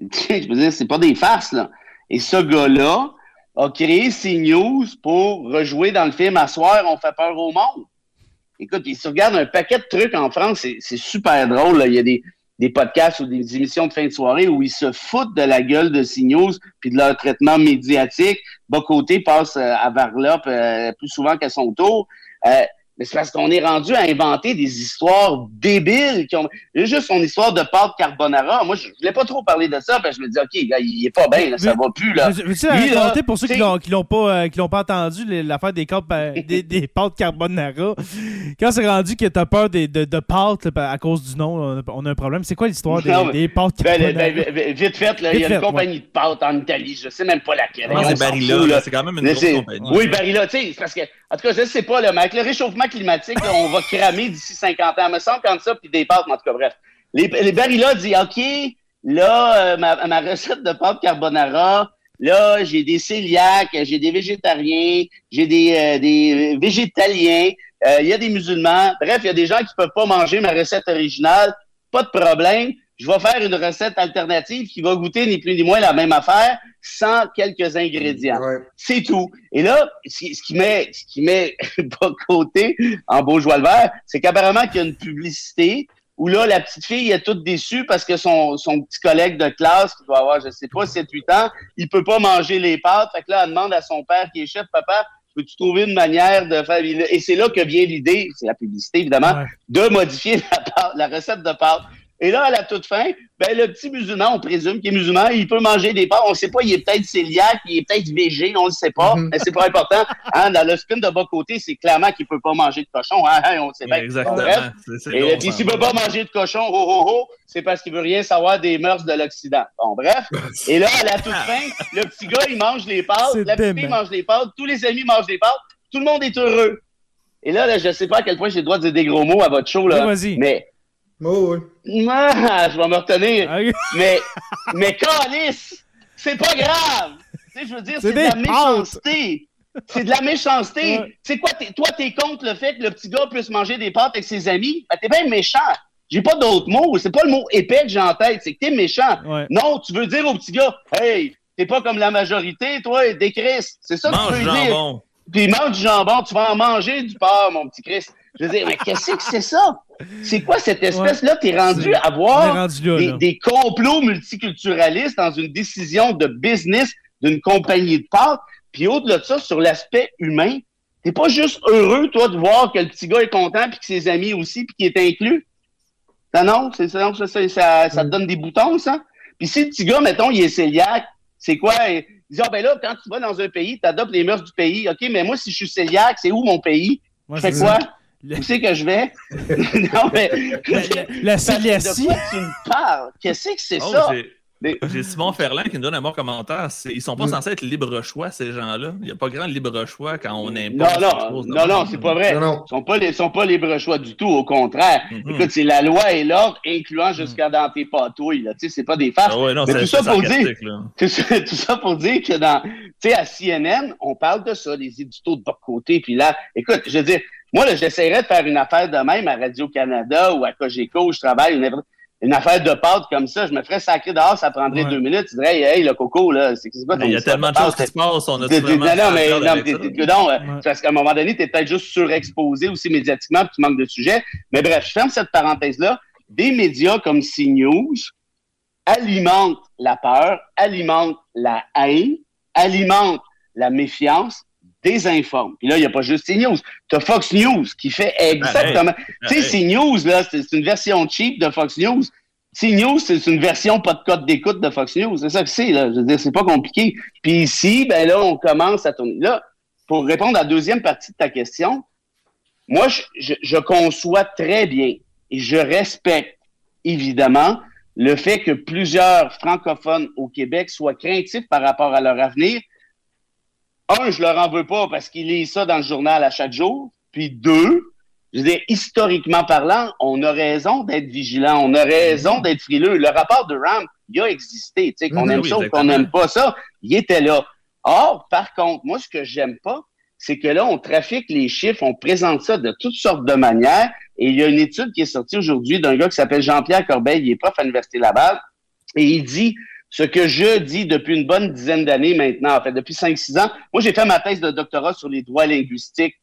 Je veux dire, c'est pas des farces, là. Et ce gars-là a créé CNews pour rejouer dans le film À soir, on fait peur au monde. Écoute, il se regarde un paquet de trucs en France, c'est super drôle. Là. Il y a des, des podcasts ou des émissions de fin de soirée où ils se foutent de la gueule de CNews puis de leur traitement médiatique. Bocoté passe euh, à Varlop euh, plus souvent qu'à son tour. Euh, mais c'est parce qu'on est rendu à inventer des histoires débiles. Qui ont... Juste son histoire de pâte carbonara. Moi, je voulais pas trop parler de ça, parce que je me dis, OK, gars, il est pas bien, là, ça va plus. Là. Veux-tu raconter pour ceux qui l'ont, l'ont pas, euh, qui l'ont pas entendu l'affaire des, des, des, pâtes carbonara? Quand c'est rendu que t'as peur des, de, de pâtes à cause du nom, on a un problème. C'est quoi l'histoire des, des, pâtes ben, carbonara? Ben, ben, vite fait, là, il y a une compagnie de pâtes en Italie, je sais même pas laquelle. c'est Barilla, c'est quand même une grosse compagnie. Oui, Barilla, tu sais, parce que, en tout cas, je sais pas, là, mais avec le réchauffement climatique, on va cramer d'ici 50 ans. Il me semble comme ça, puis des pâtes, en tout cas, bref. Les, les Barilla disent, OK, là, euh, ma, ma, recette de pâte carbonara, là, j'ai des cœliaques, j'ai des végétariens, j'ai des, euh, des végétaliens, euh, il y a des musulmans. Bref, il y a des gens qui peuvent pas manger ma recette originale. Pas de problème je vais faire une recette alternative qui va goûter ni plus ni moins la même affaire sans quelques ingrédients. C'est tout. Et là, ce qui met, ce qui met pas côté en beau joie le vert, c'est qu'apparemment qu'il y a une publicité où là, la petite fille est toute déçue parce que son, son petit collègue de classe, qui doit avoir, je sais pas, 7-8 ans, il peut pas manger les pâtes. Fait que là, elle demande à son père qui est chef, papa, peux-tu trouver une manière de faire... Et c'est là que vient l'idée, c'est la publicité évidemment, de modifier la, la recette de pâtes. Et là, à la toute fin, ben, le petit musulman, on présume qu'il est musulman, il peut manger des pâtes. On ne sait pas, il est peut-être cœliaque, il est peut-être végé, on ne sait pas. Mhm. Mais c'est pas important. Hein, dans le spin de bas côté, c'est clairement qu'il ne peut pas manger de cochon. Hein, hein on le sait bien. Exactement. et puis, s'il ne peut pas manger de cochon, oh, oh, oh, c'est parce qu'il veut rien savoir des mœurs de l'Occident. Bon, bref. Et là, à la toute fin, le petit gars, il mange les pâtes, la petite fille mange les pâtes, tous les amis mangent les pâtes, tout le monde est heureux. Et là, je ne sais pas à quel point j'ai le droit de dire des gros mots à votre show, là. mais Oh, oui. Ah, je vais me retenir. mais, mais Calis, c'est pas grave. Tu sais, je veux dire, c'est de la méchanceté. C'est de la méchanceté. C'est quoi, toi, t'es contre le fait que le petit gars puisse manger des pâtes avec ses amis? Ben, t'es bien méchant. J'ai pas d'autres mots. C'est pas le mot épais que j'ai en tête. C'est que t'es méchant. Non, tu veux dire au petit gars, hey, t'es pas comme la majorité, toi, des Christ. C'est ça que tu veux jambon. dire. Puis mange du jambon, tu vas en manger du porc, mon petit Christ. Je veux dire, mais qu'est-ce que c'est ça? C'est quoi cette espèce-là? T'es rendu à voir des, complots multiculturalistes dans une décision de business d'une compagnie de pâtes. Puis au-delà de ça, sur l'aspect humain, t'es pas juste heureux, toi, de voir que le petit gars est content, puis que ses amis aussi, puis qu'il est inclus. Non, non, c'est ça, ça, ça, ça, te donne des boutons, ça. Puis si le petit gars, mettons, il est cœliaque, c'est quoi? Il dit, ah ben là, quand tu vas dans un pays, tu adoptes les mœurs du pays. OK, mais moi, si je suis cœliaque, c'est où mon pays? je fais quoi? Où c'est que je vais? non, mais. La, la, De quoi tu me parles? Qu'est-ce que c'est oh, ça? J'ai Simon Ferland qui nous donne un bon commentaire. Ils sont pas mm. censés être libre choix, ces gens-là. Il n'y a pas grand libre choix quand on impose. Non, non, non, non, c'est pas vrai. Ils ne sont pas, sont pas libre choix du tout, au contraire. Mm-hmm. Écoute, c'est la loi et l'ordre, incluant jusqu'à mm. dans tes patouilles. Tu sais, c'est pas des farces. Ah Mais tout ça pour dire, tout ça, tout ça, pour dire que dans, tu sais, à CNN, on parle de ça, les éditos de bas côté. Puis là, écoute, je veux dire, moi, j'essaierais de faire une affaire de même à Radio-Canada ou à Cogeco où je travaille, une, affaire de pâte comme ça. Je me ferais sacrer dehors, ça prendrait deux minutes. Tu dirais, hey, le coco, là, c'est quoi ton Il y a tellement de choses qui se passent, on a Non, non, mais non, euh, parce qu'à un moment donné, tu es peut-être juste surexposé aussi médiatiquement, puis tu manques de sujet. Mais bref, je ferme cette parenthèse-là. Des médias comme CNews alimentent la peur, alimentent la haine, alimentent la méfiance, désinforme. Puis là, il n'y a pas juste CNews. Tu as Fox News qui fait exactement. Tu sais, CNews, là, c'est une version cheap de Fox News. CNews, c'est une version pas de code d'écoute de Fox News. C'est ça que c'est, là. Je veux dire, c'est pas compliqué. Puis ici, ben là, on commence à tourner. Là, pour répondre à la deuxième partie de ta question, moi, je, je conçois très bien et je respecte, évidemment, le fait que plusieurs francophones au Québec soient craintifs par rapport à leur avenir un, je leur en veux pas parce qu'ils lisent ça dans le journal à chaque jour. Puis deux, je veux dire, historiquement parlant, on a raison d'être vigilant, on a raison mhm. d'être frileux. Le rapport de Ram, il a existé. Tu sais, qu'on mhm. aime ça ou qu'on n'aime pas ça, il était là. Or, par contre, moi, ce que j'aime pas, c'est que là, on trafique les chiffres, on présente ça de toutes sortes de manières. Et il y a une étude qui est sortie aujourd'hui d'un gars qui s'appelle Jean-Pierre Corbeil, il est prof à l'Université Laval, et il dit ce que je dis depuis une bonne dizaine d'années maintenant, en fait, depuis 5-6 ans. Moi, j'ai fait ma thèse de doctorat sur les droits linguistiques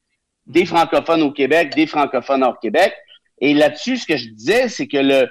des francophones au Québec, des francophones hors Québec. Et là-dessus, ce que je disais, c'est que le,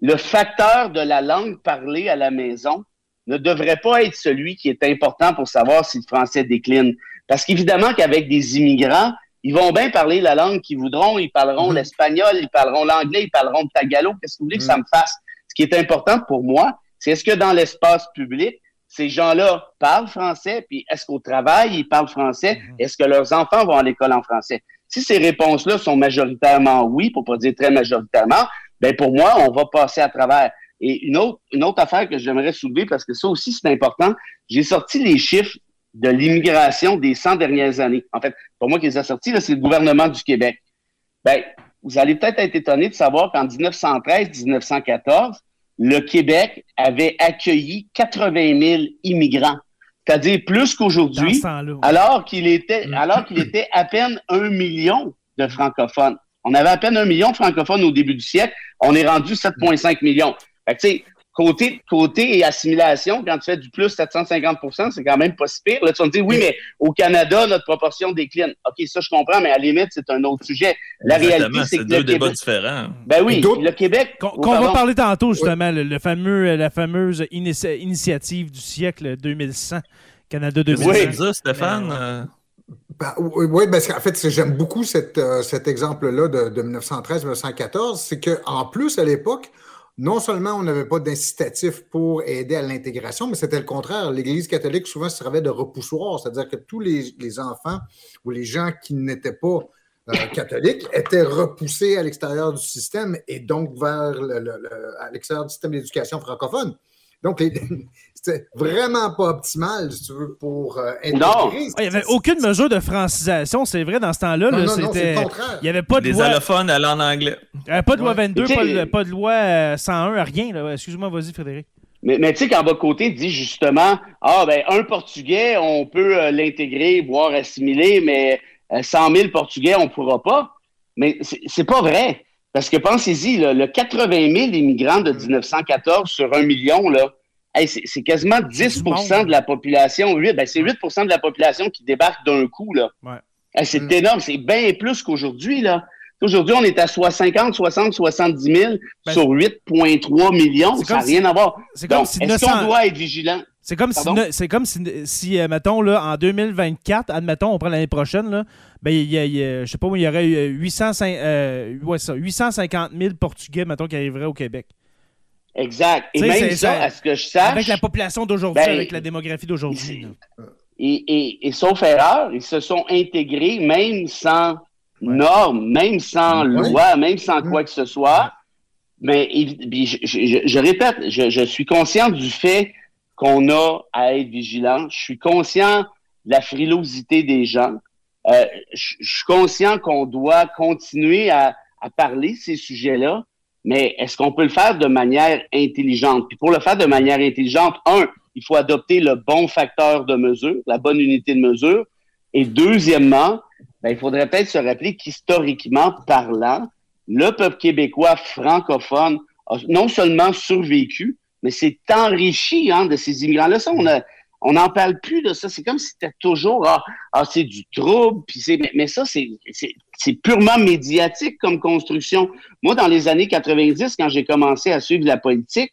le facteur de la langue parlée à la maison ne devrait pas être celui qui est important pour savoir si le français décline. Parce qu'évidemment qu'avec des immigrants, ils vont bien parler la langue qu'ils voudront, ils parleront Mhm. l'espagnol, ils parleront l'anglais, ils parleront tagalo. Qu'est-ce que vous voulez que ça me fasse? Ce qui est important pour moi, c'est est-ce que dans l'espace public, ces gens-là parlent français, puis est-ce qu'au travail, ils parlent français? Est-ce que leurs enfants vont à l'école en français? Si ces réponses-là sont majoritairement oui, pour pas dire très majoritairement, ben pour moi, on va passer à travers. Et une autre, une autre affaire que j'aimerais soulever, parce que ça aussi, c'est important, j'ai sorti les chiffres de l'immigration des 100 dernières années. En fait, pour moi qui les a sortis, c'est le gouvernement du Québec. Ben, vous allez peut-être être étonné de savoir qu'en 1913-1914, le Québec avait accueilli 80 000 immigrants, c'est-à-dire plus qu'aujourd'hui, alors qu'il était, alors qu'il était à peine un million de francophones. On avait à peine un million de francophones au début du siècle. On est rendu 7,5 millions. Fait que, côté, côté et assimilation, quand tu fais du plus 750% c'est quand même pas si pire. Là, tu vas me dire, oui, mais au Canada, notre proportion décline. OK, ça, je comprends, mais à la limite, c'est un autre sujet. La Exactement, réalité, c'est c'est que deux le débats Québec... différents. Ben oui, le Québec... Qu'on Oh, va parler tantôt, justement, le, le fameux, la fameuse initia- initiative du siècle 2100, Canada Qu'est-ce 2100. que tu veux dire, Stéphane? Mais, Euh, Ben, oui, oui, parce qu'en fait, j'aime beaucoup cette, euh, cet exemple-là de, de 1913-1914. C'est qu'en plus, à l'époque, non seulement on n'avait pas d'incitatif pour aider à l'intégration, mais c'était le contraire. L'Église catholique souvent servait de repoussoir, c'est-à-dire que tous les, les enfants ou les gens qui n'étaient pas euh, catholiques étaient repoussés à l'extérieur du système et donc vers le, le- le- à l'extérieur du système d'éducation francophone. Donc, c'était vraiment pas optimal, si tu veux, pour euh, intégrer. Non. Il n'y avait aucune mesure de francisation, c'est vrai, dans ce temps-là. Non, là, non, non, c'est c'était- le contraire. Il n'y avait pas de les loi, allophones allaient en anglais. il y avait pas de loi Ouais. 22, Tu pas de, pas de loi euh, 101, rien. là. Excuse-moi, vas-y, Frédéric. Mais, mais tu sais qu'en bas côté dit justement, ah ben un Portugais, on peut euh, l'intégrer, voire assimiler, mais euh, 100 000 Portugais, on pourra pas. Mais c'est c'est pas vrai. Parce que pensez-y, là, le 80 000 immigrants de 1914 sur un million, là, hey, c'est c'est quasiment 10 du monde. de la population. 8, ben c'est 8 de la population qui débarque d'un coup. Là. Ouais. Hey, c'est Mm. énorme, c'est bien plus qu'aujourd'hui. là. Aujourd'hui, on est à 50, 60, 70 000 Ben, sur 8,3 millions. Ça n'a si- rien à voir. C'est comme Donc, si est-ce 900 qu'on doit être vigilant? C'est comme si, Pardon? c'est comme si, si euh, mettons, là, en 2024, admettons, on prend l'année prochaine, là, ben, il y a, il y a- je sais pas, il y aurait eu 805, euh, ouais, ça, 850 000 Portugais, mettons, qui arriveraient au Québec. Exact. Et même c'est- ça, à ce que je sache, Avec la population d'aujourd'hui, ben, avec la démographie d'aujourd'hui. et, et, et sauf erreur, ils se sont intégrés même sans normes, même sans Ouais. loi, même sans quoi que ce soit. Mais je, je- je- je répète, je, je suis conscient du fait qu'on a à être vigilant. Je suis conscient de la frilosité des gens. Euh, je, suis conscient qu'on doit continuer à, à parler ces sujets-là, mais est-ce qu'on peut le faire de manière intelligente? Puis pour le faire de manière intelligente, un, il faut adopter le bon facteur de mesure, la bonne unité de mesure. Et deuxièmement, ben, il faudrait peut-être se rappeler qu'historiquement parlant, le peuple québécois francophone a non seulement survécu, mais s'est enrichi hein, de ces immigrants-là. Ça, on a, on n'en parle plus de ça. C'est comme si c'était toujours ah, ah c'est du trouble. Puis c'est, mais, mais ça, c'est, c'est, c'est purement médiatique comme construction. Moi, dans les années 90, quand j'ai commencé à suivre la politique,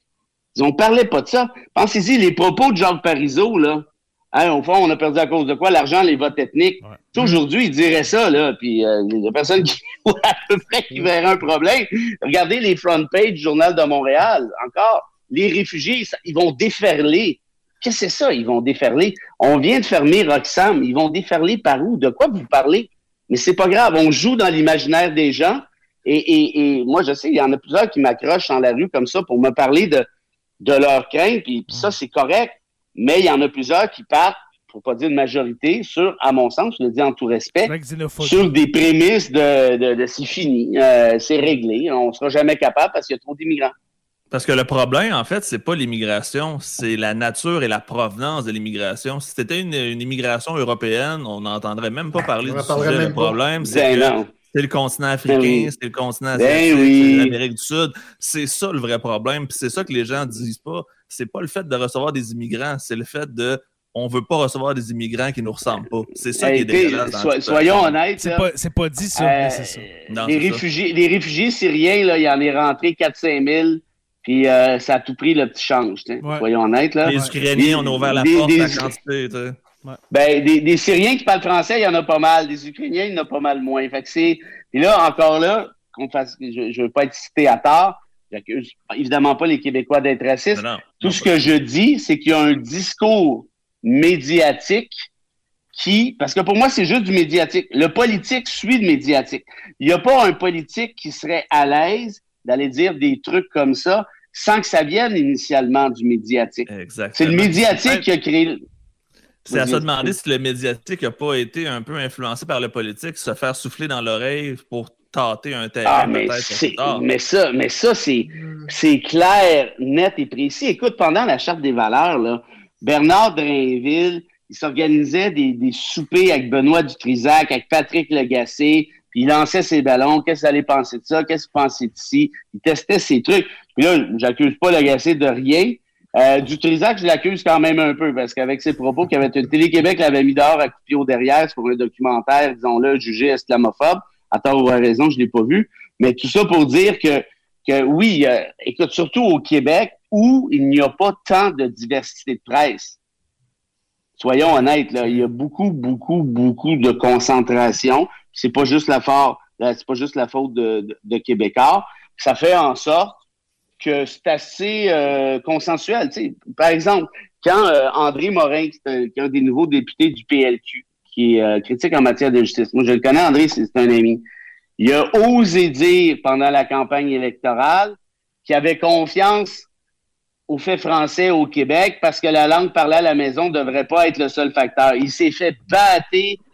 on parlait pas de ça. Pensez-y, les propos de Jacques Parizeau, là. Hein, au fond, on a perdu à cause de quoi? L'argent, les votes ethniques. Ouais. Aujourd'hui, il dirait ça, là, puis euh, il y a personne qui voit à peu près qui verrait un problème. Regardez les front pages du Journal de Montréal, encore. Les réfugiés, ils vont déferler. Qu'est-ce que c'est ça, ils vont déferler? On vient de fermer Roxham, ils vont déferler par où? De quoi vous parlez? Mais c'est pas grave, on joue dans l'imaginaire des gens. Et, et, et moi, je sais, il y en a plusieurs qui m'accrochent dans la rue comme ça pour me parler de, de leurs craintes, puis, puis ça, c'est correct. Mais il y en a plusieurs qui partent, pour pas dire une majorité, sur, à mon sens, je le dis en tout respect, sur des prémices de, de, de c'est fini, euh, c'est réglé, on sera jamais capable parce qu'il y a trop d'immigrants. Parce que le problème, en fait, c'est pas l'immigration, c'est la nature et la provenance de l'immigration. Si c'était une, une, immigration européenne, on n'entendrait même pas parler On du sujet. même Le pas. problème, c'est Ben c'est le continent africain, Ben oui. c'est le continent Ben asiatique, oui. c'est l'Amérique du Sud. C'est ça le vrai problème. Puis c'est ça que les gens disent pas. C'est pas le fait de recevoir des immigrants, c'est le fait de on veut pas recevoir des immigrants qui nous ressemblent pas. C'est ça Hey, qui est dégueulasse. so- soyons honnêtes. C'est pas, c'est pas dit ça, Euh, mais c'est ça. Non, les, c'est ça. réfugiés, les réfugiés syriens, là, il y en est rentré 4-5 000, puis euh, ça a tout pris le petit change. Ouais. Soyons honnêtes. Là. Les Ukrainiens, on a ouvert la Des- porte des- à la quantité. tu sais. Ben, des, des Syriens qui parlent français, il y en a pas mal. Des Ukrainiens, il y en a pas mal moins. Fait que c'est. Puis là, encore là, qu'on fasse, je, je veux pas être cité à tort. J'accuse évidemment pas les Québécois d'être racistes. Non, non, Tout non, ce pas- que je dis, c'est qu'il y a un discours médiatique qui, parce que pour moi, c'est juste du médiatique. Le politique suit le médiatique. Il n'y a pas un politique qui serait à l'aise d'aller dire des trucs comme ça sans que ça vienne initialement du médiatique. Exactement. C'est le médiatique qui a créé. C'est à se demander si le médiatique n'a pas été un peu influencé par le politique, se faire souffler dans l'oreille pour tâter un terrain Ah, mais, mais ça, mais ça, c'est, c'est clair, net et précis. Écoute, pendant la Charte des valeurs, là, Bernard Drainville, il s'organisait des, des soupers avec Benoît Dutrisac, avec Patrick Lagacé, puis il lançait ses ballons. Qu'est-ce que vous allez penser de ça? Qu'est-ce que vous pensez d'ici? Il testait ses trucs. Puis là, j'accuse pas Lagacé de rien. Euh, Dutrisac, je l'accuse quand même un peu, parce qu'avec ses propos qu'il avait Télé-Québec l'avait mis dehors à coup de pied au derrière pour un documentaire, disons-le, jugé islamophobe. À tort ou à raison, je l'ai pas vu. Mais tout ça pour dire que, que oui, euh, écoute, surtout au Québec, où il n'y a pas tant de diversité de presse. Soyons honnêtes, là, il y a beaucoup, beaucoup, beaucoup de concentration. C'est pas juste la faute, c'est pas juste la faute de, de, de Québécois. Ça fait en sorte que c'est assez euh, consensuel. Tu sais, par exemple, quand euh, André Morin, qui est, un, qui est un des nouveaux députés du PLQ, qui est euh, critique en matière de justice, moi je le connais, André, c'est c'est un ami. Il a osé dire pendant la campagne électorale qu'il avait confiance au fait français au Québec parce que la langue parlée à la maison ne devrait pas être le seul facteur. Il s'est fait battre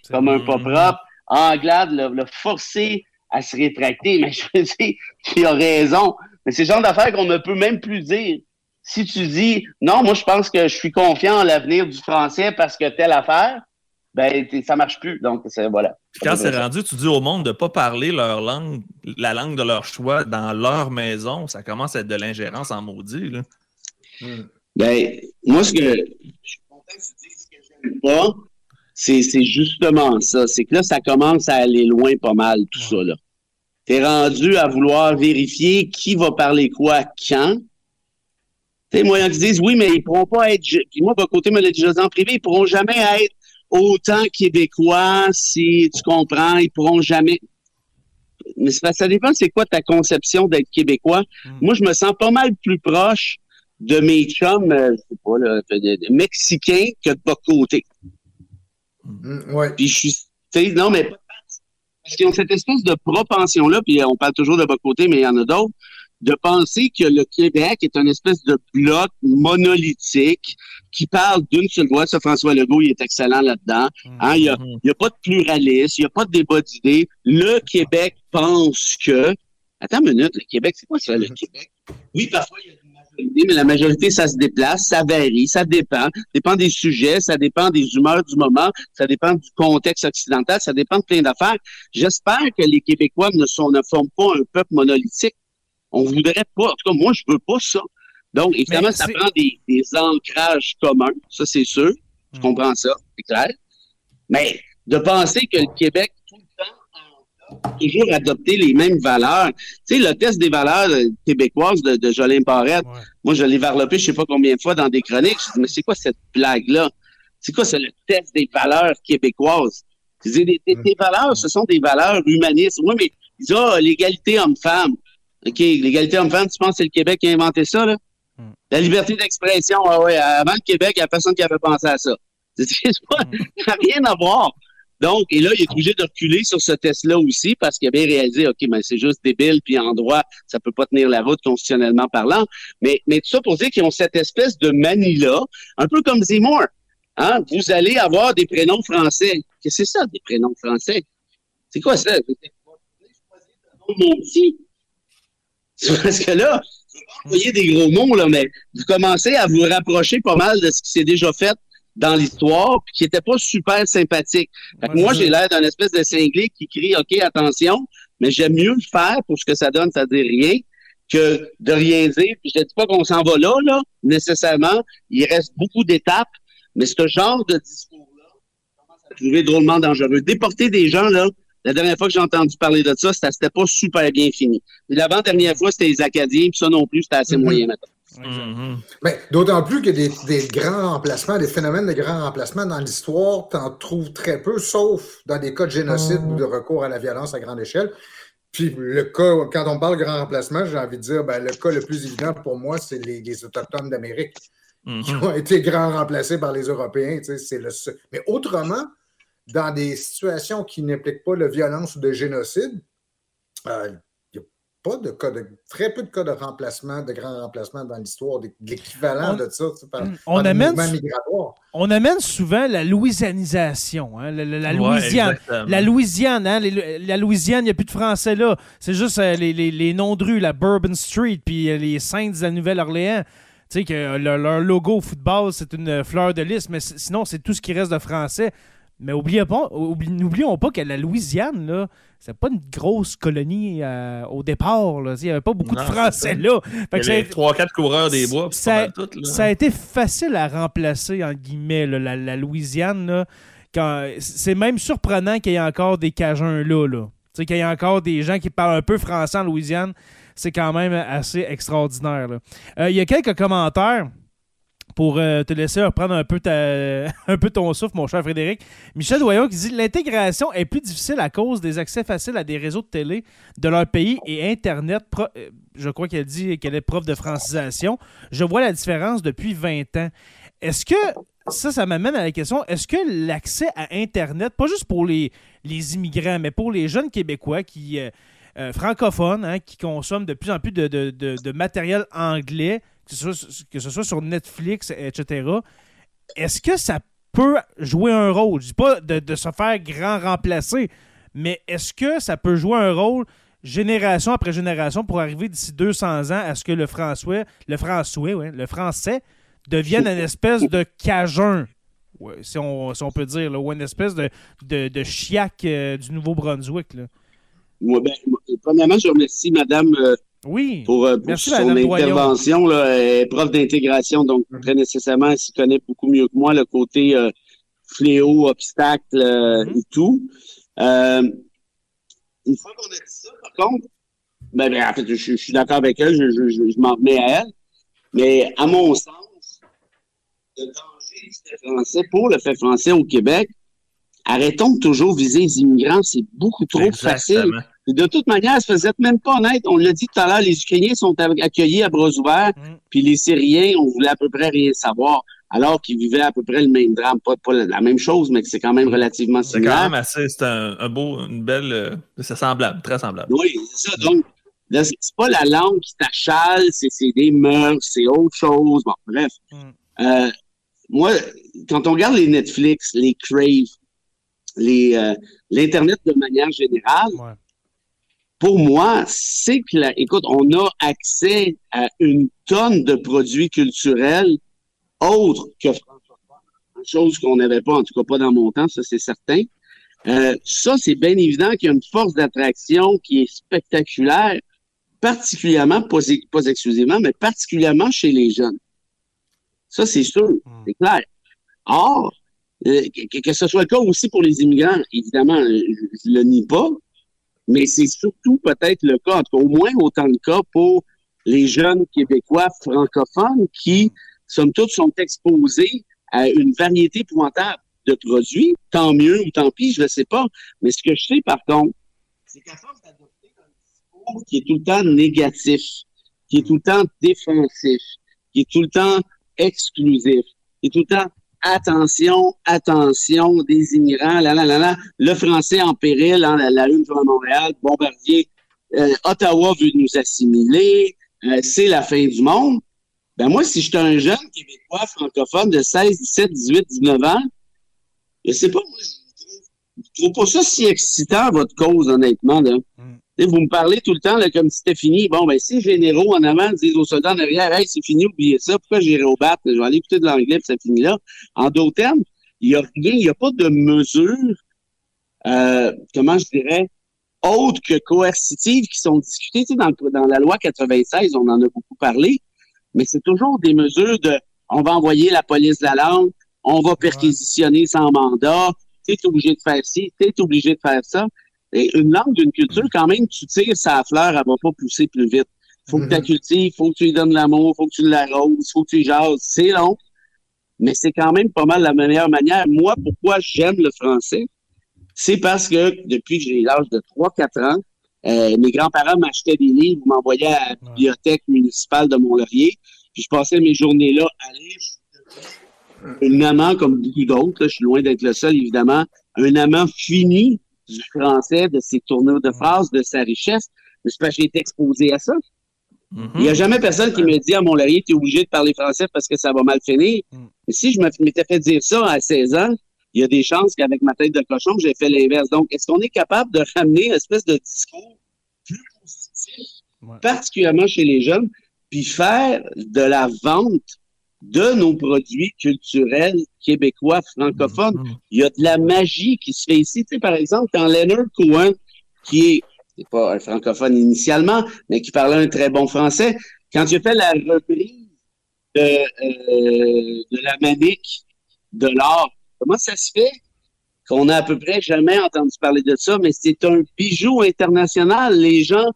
comme un pas propre. Anglade l'a l'a forcé à se rétracter, mais je veux dire qu'il a raison. Mais c'est le genre d'affaires qu'on ne peut même plus dire. Si tu dis non, moi je pense que je suis confiant en l'avenir du français parce que telle affaire, ben ça marche plus. Donc c'est voilà. Puis quand c'est rendu, tu dis au monde de ne pas parler leur langue, la langue de leur choix dans leur maison, ça commence à être de l'ingérence en maudit. Là. Hmm. Ben, moi, ce que je suis content que tu dises ce que j'aime pas, c'est, justement ça. C'est que là, ça commence à aller loin pas mal, tout ça, là. T'es rendu à vouloir vérifier qui va parler quoi quand. Tu sais, moi, ils disent, oui, mais ils pourront pas être, puis moi, de mon côté, me dit en privé, ils pourront jamais être autant québécois, si tu comprends, ils pourront jamais. Mais que ça dépend, c'est quoi ta conception d'être québécois. Mm. Moi, je me sens pas mal plus proche de mes chums, euh, je sais pas, là, mexicains que de votre côté. Ouais. Puis je suis, tu sais, non, mais parce qu'ils ont cette espèce de propension-là, puis on parle toujours de votre côté, mais il y en a d'autres, de penser que le Québec est une espèce de bloc monolithique qui parle d'une seule voix. Ça, François Legault, il est excellent là-dedans. Hein, il y a, Mhm. il y a pas de pluralisme, il n'y a pas de débat d'idées. Le Québec pense que. Attends une minute, le Québec, c'est quoi ça, le Québec? Oui, parfois, il y a mais la majorité, ça se déplace, ça varie, ça dépend. Ça dépend des sujets, ça dépend des humeurs du moment, ça dépend du contexte occidental, ça dépend de plein d'affaires. J'espère que les Québécois ne, sont, ne forment pas un peuple monolithique. On voudrait pas, en tout cas, moi, je veux pas ça. Donc, évidemment, ça prend des, des ancrages communs, ça, c'est sûr. Je Mm. comprends ça, c'est clair. Mais de penser que le Québec, tout le temps, a toujours adopté les mêmes valeurs. Tu sais, le test des valeurs euh, québécoises de, de Jolin Barrette, Ouais. moi, je l'ai varlopé je sais pas combien de fois dans des chroniques. Je dis, mais c'est quoi cette blague-là? C'est quoi, c'est le test des valeurs québécoises? Je dis, des, des- des valeurs, ce sont des valeurs humanistes. Oui, mais ils disent, ah, l'égalité homme-femme. OK, l'égalité homme-femme, tu penses que c'est le Québec qui a inventé ça, là? Hmm. La liberté d'expression, ah ouais, avant le Québec, il n'y a personne qui avait pensé à ça. C'est c'est pas, ça n'a rien à voir. Donc, et là, il est obligé de reculer sur ce test-là aussi parce qu'il a bien réalisé, OK, mais c'est juste débile, puis en droit, ça peut pas tenir la route constitutionnellement parlant. Mais, mais tout ça pour dire qu'ils ont cette espèce de manie-là, un peu comme Zemmour. Hein? Vous allez avoir des prénoms français. Qu'est-ce que c'est ça, des prénoms français? C'est quoi ça? Parce que là, envoyer des gros mots, là, mais vous commencez à vous rapprocher pas mal de ce qui s'est déjà fait dans l'histoire, puis qui n'était pas super sympathique. Fait que moi, j'ai l'air d'un espèce de cinglé qui crie OK, attention, mais j'aime mieux le faire pour ce que ça donne, c'est-à-dire rien, que de rien dire. Puis je ne dis pas qu'on s'en va là, là, nécessairement. Il reste beaucoup d'étapes, mais ce genre de discours-là, je commence à trouver drôlement dangereux. Déporter des gens, là, la dernière fois que j'ai entendu parler de ça, c'était c'était pas super bien fini. L'avant-dernière fois, c'était les Acadiens, puis ça non plus, c'était assez Mhm. moyen maintenant. Mhm. Ben, D'autant plus que des, des grands remplacements, des phénomènes de grands remplacements dans l'histoire, tu en trouves très peu, sauf dans des cas de génocide ou de recours à la violence à grande échelle. Puis le cas, quand on parle de grand remplacement, j'ai envie de dire, ben, le cas le plus évident pour moi, c'est les, les Autochtones d'Amérique qui ont été grand remplacés par les Européens. tu sais, c'est le seul- Mais autrement, dans des situations qui n'impliquent pas de violence ou de génocide, euh, pas de cas de très peu de cas de remplacement, de grands remplacements dans l'histoire, de l'équivalent On- de ça, sais, par, On par amène-. On amène souvent la louisianisation, hein, la, la- la Ouais, Louisiane. La Louisiane, hein, les- la Louisiane, il n'y a plus de français là. C'est juste euh, les, les- les noms de rue, la Bourbon Street, puis euh, les Saintes de la Nouvelle-Orléans. Tu sais que leur, leur logo au football, c'est une euh, fleur de lys, mais sinon, c'est tout ce qui reste de français. Mais pas, n'oublions pas que la Louisiane, là, c'est pas une grosse colonie euh, au départ. là. Il n'y avait pas beaucoup Non, de français ça. là. Fait Il y avait ça- 3-4 coureurs des bois, ça- tout, là. ça a été facile à remplacer, en guillemets, là, la, la Louisiane. là, quand, c'est même surprenant qu'il y ait encore des Cajuns là. là. Qu'il y ait encore des gens qui parlent un peu français en Louisiane. C'est quand même assez extraordinaire. Euh, Il y a quelques commentaires pour euh, te laisser reprendre un peu, ta- un peu ton souffle, mon cher Frédéric. Michel Doyon qui dit L'intégration est plus difficile à cause des accès faciles à des réseaux de télé de leur pays et Internet. Pro- euh, je crois qu'elle dit qu'elle est prof de francisation. Je vois la différence depuis 20 ans. Est-ce que ça, ça m'amène à la question est-ce que l'accès à Internet, pas juste pour les, les immigrants, mais pour les jeunes Québécois qui. euh, francophones hein, qui consomment de plus en plus de- de- de matériel anglais, que ce, soit, sur Netflix, etc. Est-ce que ça peut jouer un rôle? Je dis pas de, de se faire grand remplacer, mais est-ce que ça peut jouer un rôle génération après génération pour arriver d'ici 200 ans à ce que le François, le François, ouais, le français devienne une espèce de cajun, si, on, si on peut dire, ou une espèce de, de, de chiac euh, du Nouveau-Brunswick. ben, premièrement, je remercie Madame euh, Oui. pour, euh, pour Merci, son intervention. Là, elle est prof d'intégration, donc très nécessairement, elle s'y connaît beaucoup mieux que moi, le côté euh, fléau, obstacle euh, Mhm. et tout. Euh, une fois qu'on a dit ça, par contre, ben, ben, en fait, je, je suis d'accord avec elle, je, je, je, m'en remets à elle, mais à mon sens, le danger du fait français pour le fait français au Québec, arrêtons de toujours viser les immigrants, c'est beaucoup trop facile. Exactement. De toute manière, se faisait même pas honnête. On l'a dit tout à l'heure, les Ukrainiens sont accueillis à bras ouverts, Mm. puis les Syriens, on voulait à peu près rien savoir, alors qu'ils vivaient à peu près le même drame. Pas, pas la la même chose, mais que c'est quand même relativement C'est quand similaire. même assez. C'est un, un beau, une belle. euh, C'est semblable, très semblable. Oui, c'est ça. Donc, c'est pas la langue qui t'achale, c'est c'est des mœurs, c'est autre chose. Bon, bref. Mm. Euh, moi, quand on regarde les Netflix, les Crave, les, euh, l'Internet de manière générale, Ouais. Pour moi, c'est que, la- écoute, on a accès à une tonne de produits culturels autres que francophone. Chose qu'on n'avait pas, en tout cas pas dans mon temps, ça c'est certain. Euh, ça, c'est bien évident qu'il y a une force d'attraction qui est spectaculaire, particulièrement, pas, pas exclusivement, mais particulièrement chez les jeunes. Ça, c'est sûr, c'est clair. Or, euh, que, que ce soit le cas aussi pour les immigrants, évidemment, je ne le nie pas, mais c'est surtout peut-être le cas, en tout cas au moins autant le cas pour les jeunes Québécois francophones qui, somme toute, sont exposés à une variété épouvantable de produits. Tant mieux ou tant pis, je ne sais pas. Mais ce que je sais, par contre, c'est qu'à force d'adopter un discours qui est tout le temps négatif, qui est tout le temps défensif, qui est tout le temps exclusif, qui est tout le temps attention, attention des immigrants, là, là, là, là, le français en péril, hein, la, la une sur Montréal, Bombardier, euh, Ottawa veut nous assimiler, euh, c'est la fin du monde. Ben moi, si j'étais un jeune Québécois francophone de 16, 17, 18, 19 ans, je sais pas, moi, je trouve, je trouve pas ça si excitant, votre cause, honnêtement. Là. Mm. Vous me parlez tout le temps là, comme si c'était fini. Bon, ben si généraux en avant disent aux soldats en arrière, hey, c'est fini, oubliez ça, pourquoi j'irai au bat? Je vais aller écouter de l'anglais, puis ça finit là. En d'autres termes, il n'y a rien, il n'y a pas de mesure, euh, comment je dirais, autres que coercitives qui sont discutées. Tu sais, dans, dans la loi 96, on en a beaucoup parlé, mais c'est toujours des mesures de on va envoyer la police de la langue, on va perquisitionner sans mandat, tu es obligé de faire ci, tu es obligé de faire ça. Et une langue d'une culture, quand même, tu tires sa fleur, elle va pas pousser plus vite. Faut que tu la Mhm. cultives, faut que tu lui donnes l'amour, faut que tu l'arroses, faut que tu jases. C'est long, mais c'est quand même pas mal la meilleure manière. Moi, pourquoi j'aime le français? C'est parce que depuis que j'ai l'âge de 3-4 ans, euh, mes grands-parents m'achetaient des livres, m'envoyaient à la bibliothèque municipale de Mont-Laurier, puis je passais mes journées là à lire. Un amant comme beaucoup d'autres, je suis loin d'être le seul, évidemment, un amant fini du français, de ses tournures de phrases, de sa richesse. Mais c'est parce que j'ai été exposé à ça. Mhm. Il n'y a jamais personne qui me dit à Mont-Laurier, tu es obligé de parler français parce que ça va mal finir. Mm. Mais si je m'étais fait dire ça à 16 ans, il y a des chances qu'avec ma tête de cochon, j'ai fait l'inverse. Donc, est-ce qu'on est capable de ramener une espèce de discours plus positif, Ouais. particulièrement chez les jeunes, puis faire de la vente de nos produits culturels québécois francophones? Mhm. Il y a de la magie qui se fait ici. Tu sais, par exemple, quand Leonard Cohen, qui est, pas un francophone initialement, mais qui parlait un très bon français, quand il a fait la reprise de, euh, de la manique de l'art, comment ça se fait qu'on a à peu près jamais entendu parler de ça, mais c'est un bijou international. Les gens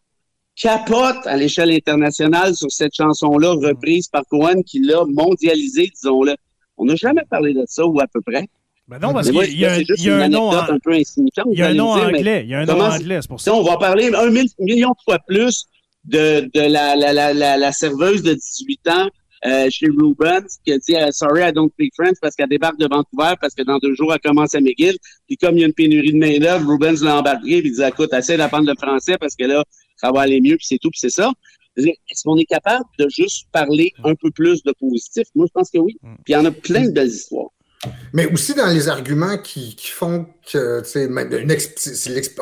capotent à l'échelle internationale sur cette chanson-là, reprise par Cohen, qui l'a mondialisée, disons-le. On n'a jamais parlé de ça, ou à peu près. Ben non, parce qu'il y a, un- y a nom un peu il y a un nom dire, anglais. Il y a un nom anglais, c'est pour ça. on va parler un mille- million de fois plus de, de la, la, la, la, la serveuse de 18 ans euh, chez Rubens qui a dit euh, Sorry, I don't speak French parce qu'elle débarque de Vancouver parce que dans deux jours, elle commence à McGill. Puis comme il y a une pénurie de main-d'œuvre, Rubens l'a embarqué puis il dit Écoute, essaie d'apprendre le français parce que là, ça va aller mieux, puis c'est tout, puis c'est ça. Est-ce qu'on est capable de juste parler un peu plus de positif? Moi, je pense que oui. Puis il y en a plein de belles histoires. Mais aussi dans les arguments qui, qui font que, tu sais, même une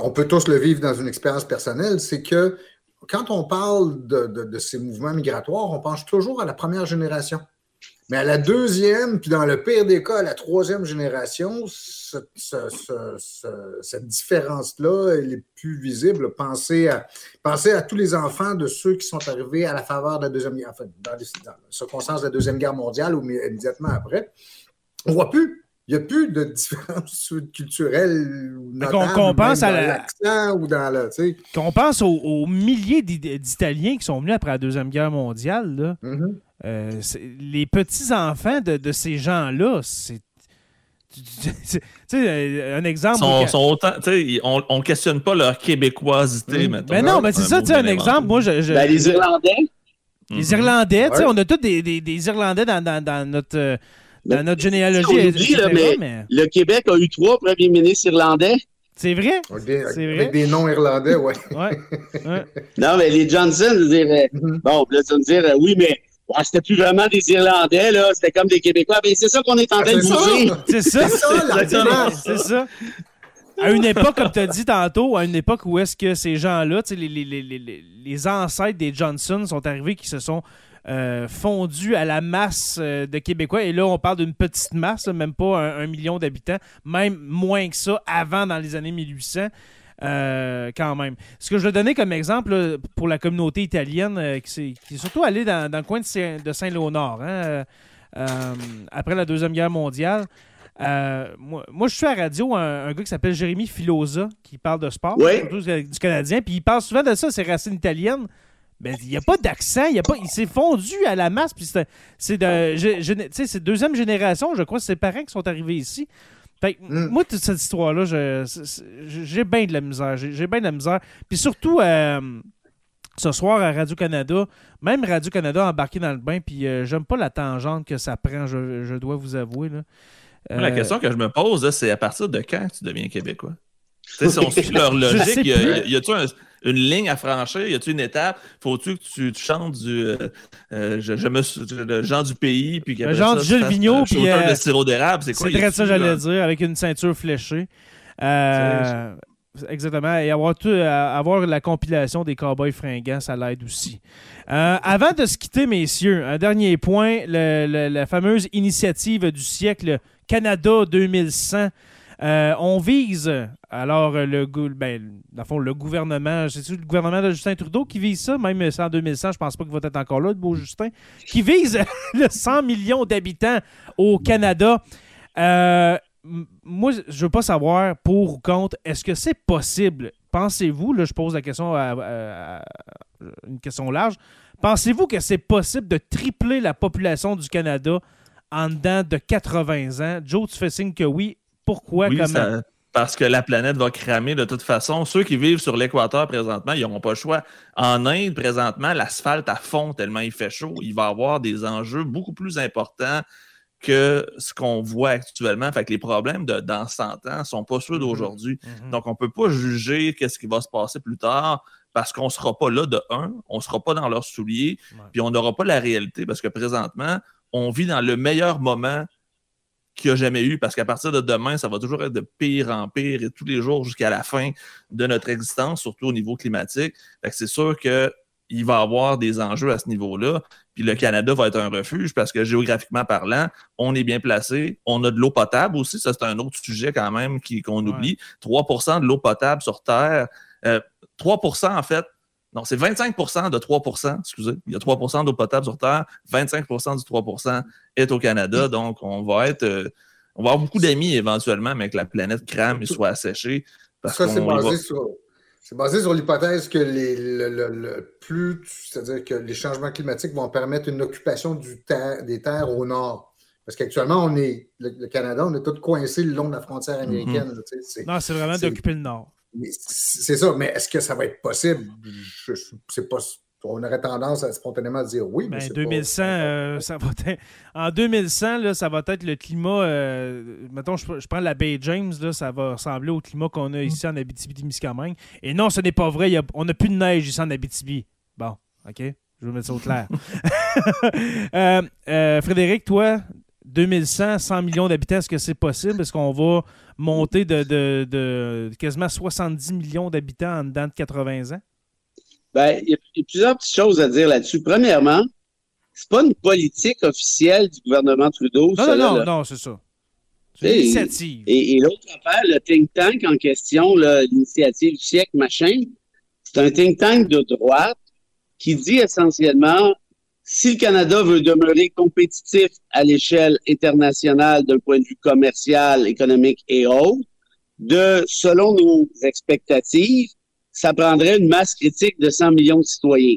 on peut tous le vivre dans une expérience personnelle, c'est que quand on parle de, de- de ces mouvements migratoires, on pense toujours à la première génération. Mais à la deuxième, puis dans le pire des cas, à la troisième génération, ce- ce- ce- ce- cette différence-là, elle est plus visible. Pensez à, pensez à tous les enfants de ceux qui sont arrivés à la faveur de la Deuxième Guerre, enfin, dans les, dans les circonstances de la Deuxième Guerre mondiale ou immédiatement après. On voit plus. Il n'y a plus de différence culturelle qu'on- pense à dans la- l'accent ou dans le, tu sais. Qu'on pense aux, aux milliers d'I- d'Italiens qui sont venus après la Deuxième Guerre mondiale, là. Mhm. Euh, les petits-enfants de, de ces gens-là, c'est. Tu sais, euh, un exemple. Sont, autant, on, on questionne pas leur québécoisité, Mm. mettons. Ben non, mais c'est ça, tu sais, un exemple. Moi, je. je- Ben, les Irlandais, les. Irlandais, tu sais, Ouais. on a tous des, des- des Irlandais dans, dans- dans notre, euh, dans notre généalogie. on oublie, là, mais- mais le Québec a eu trois premiers ministres irlandais. c'est vrai? Avec des, C'est avec vrai? des noms irlandais, ouais. Ouais. ouais. Non, mais les Johnson, je dire, euh, Mhm. bon, là, tu me dire, oui, mais ouais, c'était plus vraiment des Irlandais, là, c'était comme des Québécois. Ben, c'est ça qu'on est en train de bouger. ça! C'est ça. C'est ça, l'argument! C'est ça. À une époque, comme tu as dit tantôt, à une époque où est-ce que ces gens-là, les, les, les, les, les ancêtres des Johnson sont arrivés qui se sont euh, fondus à la masse euh, de Québécois. Et là, on parle d'une petite masse, même pas un, un million d'habitants, même moins que ça avant dans les années 1800. Euh, quand même. Ce que je vais donner comme exemple là, pour la communauté italienne euh, qui, est surtout allée dans, dans le coin de, Saint- de Saint-Léonard hein, euh, après la Deuxième Guerre mondiale. Moi, moi, je suis à la radio un, un gars qui s'appelle Jérémy Filosa qui parle de sport, surtout du Canadien, puis il parle souvent de ça, ses racines italiennes. Ben, il n'y a pas d'accent, il pas, il s'est fondu à la masse, puis c'est de, je- je- deuxième génération, je crois, c'est ses parents qui sont arrivés ici. Fait que, Mm. moi, toute cette histoire-là, j'ai bien de la misère, j'ai bien de la misère. Puis surtout, euh, ce soir à Radio-Canada, même Radio-Canada a embarqué dans le bain, puis euh, j'aime pas la tangente que ça prend, je, je dois vous avouer. Là. La Euh, question que je me pose, c'est à partir de quand tu deviens québécois? Tu sais, si on suit leur logique, a- y a-tu un- une ligne à franchir? Y a-tu une étape? Faut-tu que tu, tu chantes du euh, euh, je, je me le Jean du pays, puis qu'après Jean ça, du Gilles Vigneault, puis, shooter euh, de sirop d'érable? C'est quoi? C'est ça, j'allais dire, avec une ceinture fléchée. Euh, Exactement. Et avoir, tout, avoir la compilation des Cowboys fringants, ça l'aide aussi. Euh, avant de se quitter, messieurs, un dernier point, la fameuse initiative du siècle Canada 2100. Euh, on vise, alors, le, ben, fond, le gouvernement, c'est le gouvernement de Justin Trudeau qui vise ça, même en 2100, je pense pas qu'il va être encore là, le beau Justin, qui vise le 100 millions d'habitants au Canada. Euh, moi, je veux pas savoir pour ou contre, est-ce que c'est possible? Pensez-vous, là, je pose la question à, une question large, pensez-vous que c'est possible de tripler la population du Canada en dedans de 80 ans? Joe, tu fais signe que oui. Pourquoi? Oui, parce que la planète va cramer de toute façon. Ceux qui vivent sur l'équateur présentement, ils n'auront pas le choix. En Inde, présentement, l'asphalte à fond tellement il fait chaud. Il va y avoir des enjeux beaucoup plus importants que ce qu'on voit actuellement. Fait que les problèmes de dans 100 ans ne sont pas ceux mm-hmm. d'aujourd'hui. Mm-hmm. Donc, on ne peut pas juger qu'est-ce qui va se passer plus tard parce qu'on ne sera pas là de un, on ne sera pas dans leurs souliers, puis on n'aura pas la réalité parce que présentement, on vit dans le meilleur moment qu'il n'y a jamais eu, parce qu'à partir de demain, ça va toujours être de pire en pire et tous les jours jusqu'à la fin de notre existence, surtout au niveau climatique. c'est sûr qu'il va y avoir des enjeux à ce niveau-là. Puis le Canada va être un refuge parce que géographiquement parlant, on est bien placé. On a de l'eau potable aussi. Ça, c'est un autre sujet quand même qu'on oublie. 3% de l'eau potable sur Terre. 3% euh, en fait, non, c'est 25% de 3% excusez. Il y a 3% d'eau potable sur Terre, 25% du 3% est au Canada. Donc, on va être. Euh, on va avoir beaucoup d'amis éventuellement, mais que la planète crame et soit asséchée. Ça, c'est basé, sur, basé sur l'hypothèse que les, le, plus, c'est-à-dire que les changements climatiques vont permettre une occupation du des terres au nord. Parce qu'actuellement, on est, le, Canada, on est tous coincés le long de la frontière américaine. Mm-hmm. non, c'est vraiment d'occuper le nord. C'est ça, mais est-ce que ça va être possible? Je, sais pas. On aurait tendance à spontanément dire oui. Mais 2100, ben, euh, ça va être... En 2100, là, ça va être le climat. Euh, mettons, je, prends la baie James, là, ça va ressembler au climat qu'on a ici en Abitibi-Témiscamingue. Et non, ce n'est pas vrai. on n'a plus de neige ici en Abitibi. Bon, OK? Je vais mettre ça au clair. Euh, Frédéric, toi, 2100, 100 millions d'habitants, est-ce que c'est possible? Est-ce qu'on va monter de, quasiment 70 millions d'habitants en dedans de 80 ans? Bien, il y, a plusieurs petites choses à dire là-dessus. Premièrement, c'est pas une politique officielle du gouvernement Trudeau. Non, non, non, non, c'est ça. C'est une initiative. Et, l'autre affaire, le think tank en question, l'initiative du siècle, machin, c'est un think tank de droite qui dit essentiellement si le Canada veut demeurer compétitif à l'échelle internationale d'un point de vue commercial, économique et autres, de, selon nos expectatives, ça prendrait une masse critique de 100 millions de citoyens.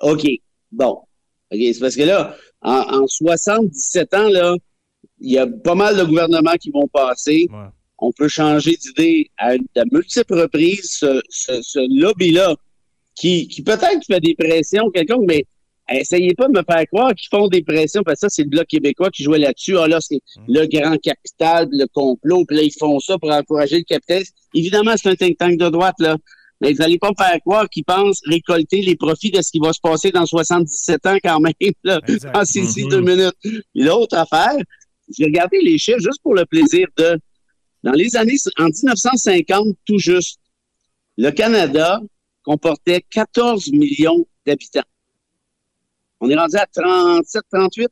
OK. Bon. OK. C'est parce que là, en, 77 ans, là, il y a pas mal de gouvernements qui vont passer. On peut changer d'idée à, à, multiples reprises. Ce, ce, lobby-là, qui, qui peut-être fait des pressions quelconques, mais essayez pas de me faire croire qu'ils font des pressions, parce que ça, c'est le Bloc québécois qui jouait là-dessus. Ah là, c'est hum. le grand capital, le complot, puis là, ils font ça pour encourager le capitalisme. Évidemment, c'est un think tank de droite, là. Mais vous n'allez pas me faire croire qu'ils pensent récolter les profits de ce qui va se passer dans 77 ans quand même, là, en ces deux minutes. L'autre affaire, j'ai regardé les chiffres juste pour le plaisir de... Dans les années... En 1950, tout juste, le Canada comportait 14 millions d'habitants. On est rendu à 37, 38.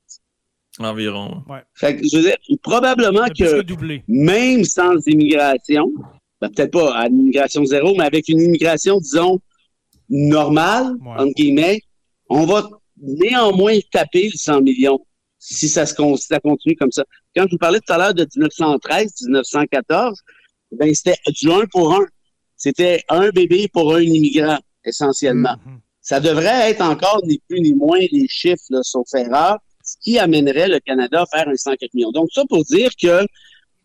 Environ. Ouais. Fait que, je veux dire, probablement que, même sans immigration, ben, peut-être pas à l'immigration zéro, mais avec une immigration, disons, normale, entre guillemets, on va néanmoins taper le 100 millions si ça, se, si ça continue comme ça. Quand je vous parlais tout à l'heure de 1913, 1914, ben, c'était du 1 pour 1. C'était un bébé pour un immigrant, essentiellement. Mm-hmm. Ça devrait être encore ni plus ni moins les chiffres, là, sauf erreur, ce qui amènerait le Canada à faire un 104 millions. Donc, ça pour dire que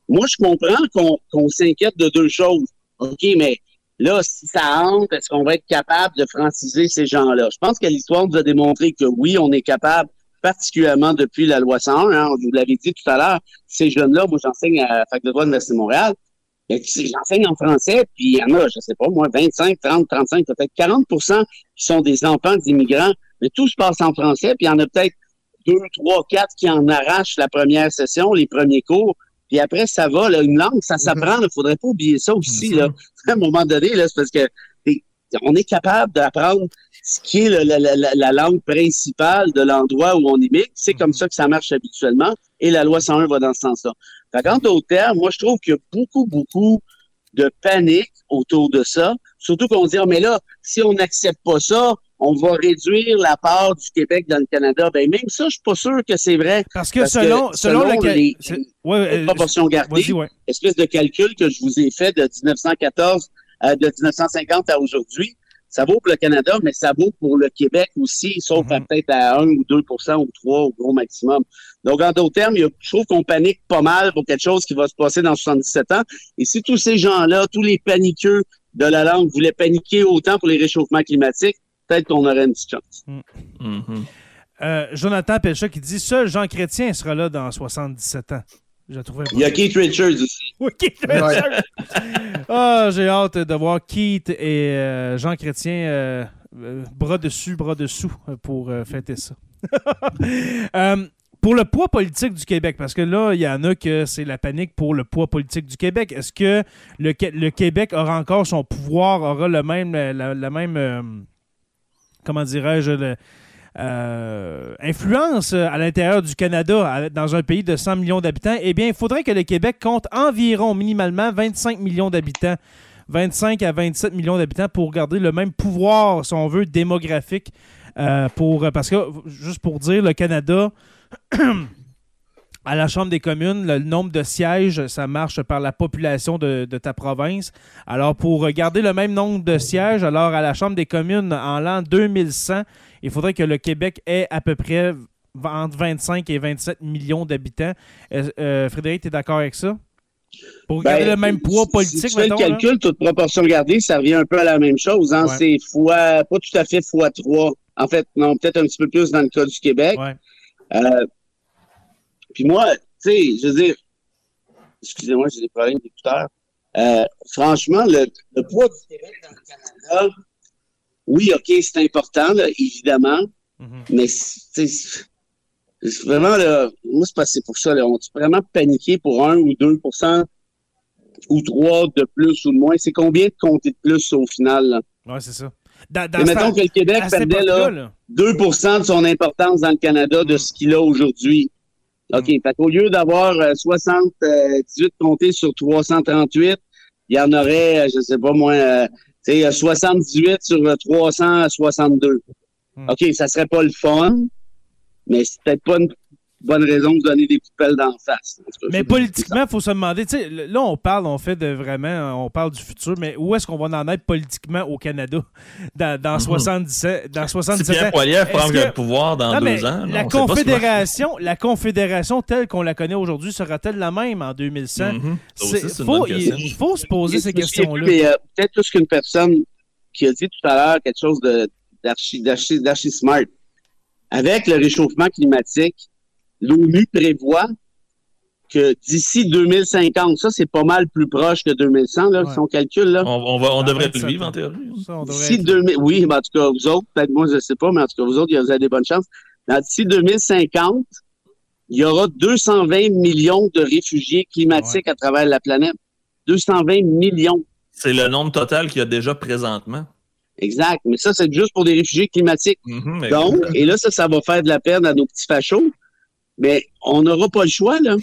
moi, je comprends qu'on s'inquiète de deux choses. OK, mais là, si ça entre, est-ce qu'on va être capable de franciser ces gens-là? Je pense que l'histoire nous a démontré que oui, on est capable, particulièrement depuis la loi 101, hein, vous l'avez dit tout à l'heure, ces jeunes-là, moi j'enseigne à la Fac de droit de l'Université de Montréal, J'enseigne en français, puis il y en a, je sais pas, moi, 25, 30, 35, peut-être 40% qui sont des enfants d'immigrants, mais tout se passe en français, puis il y en a peut-être deux, trois, quatre qui en arrachent la première session, les premiers cours, puis après, ça va. Là, une langue, ça s'apprend. Il ne faudrait pas oublier ça aussi. Là. À un moment donné, là, c'est parce que on est capable d'apprendre ce qui est la, la, la, langue principale de l'endroit où on imite. C'est comme ça que ça marche habituellement. Et la loi 101 va dans ce sens-là. Quant au terme, moi, je trouve qu'il y a beaucoup, beaucoup de panique autour de ça. Surtout qu'on dit, oh, mais là, si on n'accepte pas ça, on va réduire la part du Québec dans le Canada. Ben même ça, je suis pas sûr que c'est vrai. Parce que selon, selon, les, euh, proportions gardées, espèce de calcul que je vous ai fait de 1914 euh, de 1950 à aujourd'hui, ça vaut pour le Canada, mais ça vaut pour le Québec aussi, sauf mhm. peut-être à 1 ou 2% ou 3 au gros maximum. Donc, en d'autres termes, je trouve qu'on panique pas mal pour quelque chose qui va se passer dans 77 ans. Et si tous ces gens-là, tous les paniqueux de la langue voulaient paniquer autant pour les réchauffements climatiques, peut-être qu'on aurait une petite chance. Mm. Mhm. Euh, Jonathan Pelcha qui dit Seul Jean Chrétien sera là dans 77 ans. Il y a Keith Richards aussi. Oui, Keith Richards. ah, j'ai hâte de voir Keith et euh, Jean Chrétien euh, bras dessus, bras dessous pour fêter ça. pour le poids politique du Québec, parce que là, il y en a que c'est la panique pour le poids politique du Québec. Est-ce que le, le, Québec aura encore son pouvoir, aura le même, la même comment dirais-je, euh, influence à l'intérieur du Canada, dans un pays de 100 millions d'habitants, eh bien, il faudrait que le Québec compte environ, minimalement, 25 millions d'habitants. 25 à 27 millions d'habitants pour garder le même pouvoir, si on veut, démographique. Euh, pour, parce que, juste pour dire, le Canada, à la Chambre des communes, le nombre de sièges, ça marche par la population de, ta province. Alors, pour garder le même nombre de sièges, alors à la Chambre des communes, en l'an 2100, il faudrait que le Québec ait à peu près entre 25 et 27 millions d'habitants. Euh, Frédéric, tu es d'accord avec ça? Pour garder ben, le même poids politique, si tu fais le calcul, toute proportion gardée, ça revient un peu à la même chose. Hein? C'est fois, pas tout à fait fois 3. En fait, non, peut-être un petit peu plus dans le cas du Québec. Ouais. Euh, puis moi, tu sais, je veux dire, excusez-moi, j'ai des problèmes d'écouteurs. Euh, franchement, le, poids du Québec dans le Canada, oui, OK, c'est important, là, évidemment, mm-hmm. mais c'est vraiment, là, moi, c'est passé pour ça. Là, on est vraiment paniqué pour 1 ou 2% ou 3 de plus ou de moins. C'est combien de compter de plus au final? Oui, c'est ça. Et mettons que le Québec perdait là, 2% de son importance dans le Canada de mm. ce qu'il a aujourd'hui. OK. Mm. Fait qu'au lieu d'avoir 78 euh, comptés sur 338, il y en aurait, euh, je sais pas moi, 78 euh, sur 362. Mm. OK, ça serait pas le fun, mais c'est peut-être pas une bonne raison de donner des poupelles d'en face. Mais politiquement, il faut se demander, là, on parle, on fait de vraiment, on parle du futur, mais où est-ce qu'on va en être politiquement au Canada? Dans, dans 77, mhm. dans 77 si Pierre Poilievre prend le pouvoir dans deux ans? la, confédération, la confédération telle qu'on la connaît aujourd'hui sera-t-elle la même en 2100? Mhm. il, faut se poser ces questions-là. Euh, peut-être plus qu'une personne qui a dit tout à l'heure quelque chose d'archi smart. Avec le réchauffement climatique, l'ONU prévoit que d'ici 2050, ça c'est pas mal plus proche que 2100, là, son calcul. Là. On, va, on devrait le vivre en théorie. D'ici 2000, oui, en tout cas, vous autres, peut-être moi je ne sais pas, mais en tout cas, vous autres, vous avez des bonnes chances. D'ici 2050, il y aura 220 millions de réfugiés climatiques à travers la planète. 220 millions. C'est le nombre total qu'il y a déjà présentement. Exact. Mais ça, c'est juste pour des réfugiés climatiques. Mhm, Donc, et là, ça, ça va faire de la peine à nos petits fachos. Mais on n'aura pas le choix, là.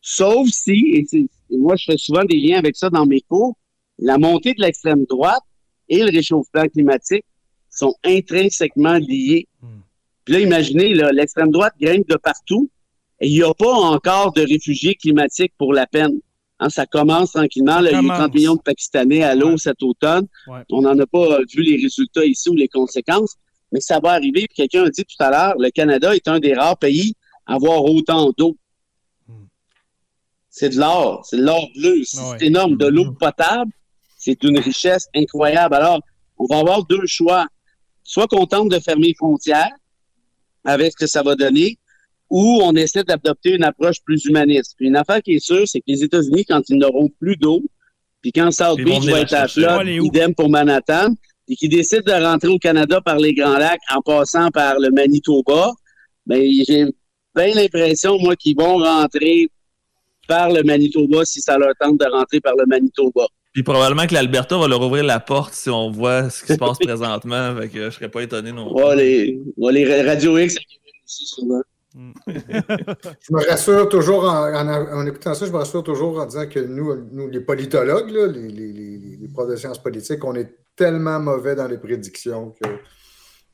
Sauf si, et, moi je fais souvent des liens avec ça dans mes cours, la montée de l'extrême droite et le réchauffement climatique sont intrinsèquement liés. Hmm. Puis là, imaginez, l'extrême droite grimpe de partout et il n'y a pas encore de réfugiés climatiques pour la peine. Hein, ça commence tranquillement. il y a eu 30 millions de Pakistanais à l'eau cet automne. On n'en a pas vu les résultats ici ou les conséquences, mais ça va arriver. Quelqu'un a dit tout à l'heure, le Canada est un des rares pays avoir autant d'eau. Hmm. C'est de l'or, c'est de l'or bleu, c'est énorme. De l'eau potable, c'est une richesse incroyable. Alors, on va avoir deux choix. Soit qu'on tente de fermer les frontières avec ce que ça va donner, ou on essaie d'adopter une approche plus humaniste. Puis une affaire qui est sûre, c'est que les États-Unis, quand ils n'auront plus d'eau, puis quand South Beach va être à flotte, idem pour Manhattan, et qu'ils décident de rentrer au Canada par les Grands Lacs en passant par le Manitoba, ben j'ai bien l'impression, moi, qu'ils vont rentrer par le Manitoba si ça leur tente de rentrer par le Manitoba. Puis probablement que l'Alberta va leur ouvrir la porte si on voit ce qui se passe présentement. Fait que je serais pas étonné non Ouais, les, ouais, les Radio X aussi, souvent. Je me rassure toujours en, en- en écoutant ça, je me rassure toujours en disant que nous, nous les politologues, là, les, les, les, les profs de sciences politiques, on est tellement mauvais dans les prédictions que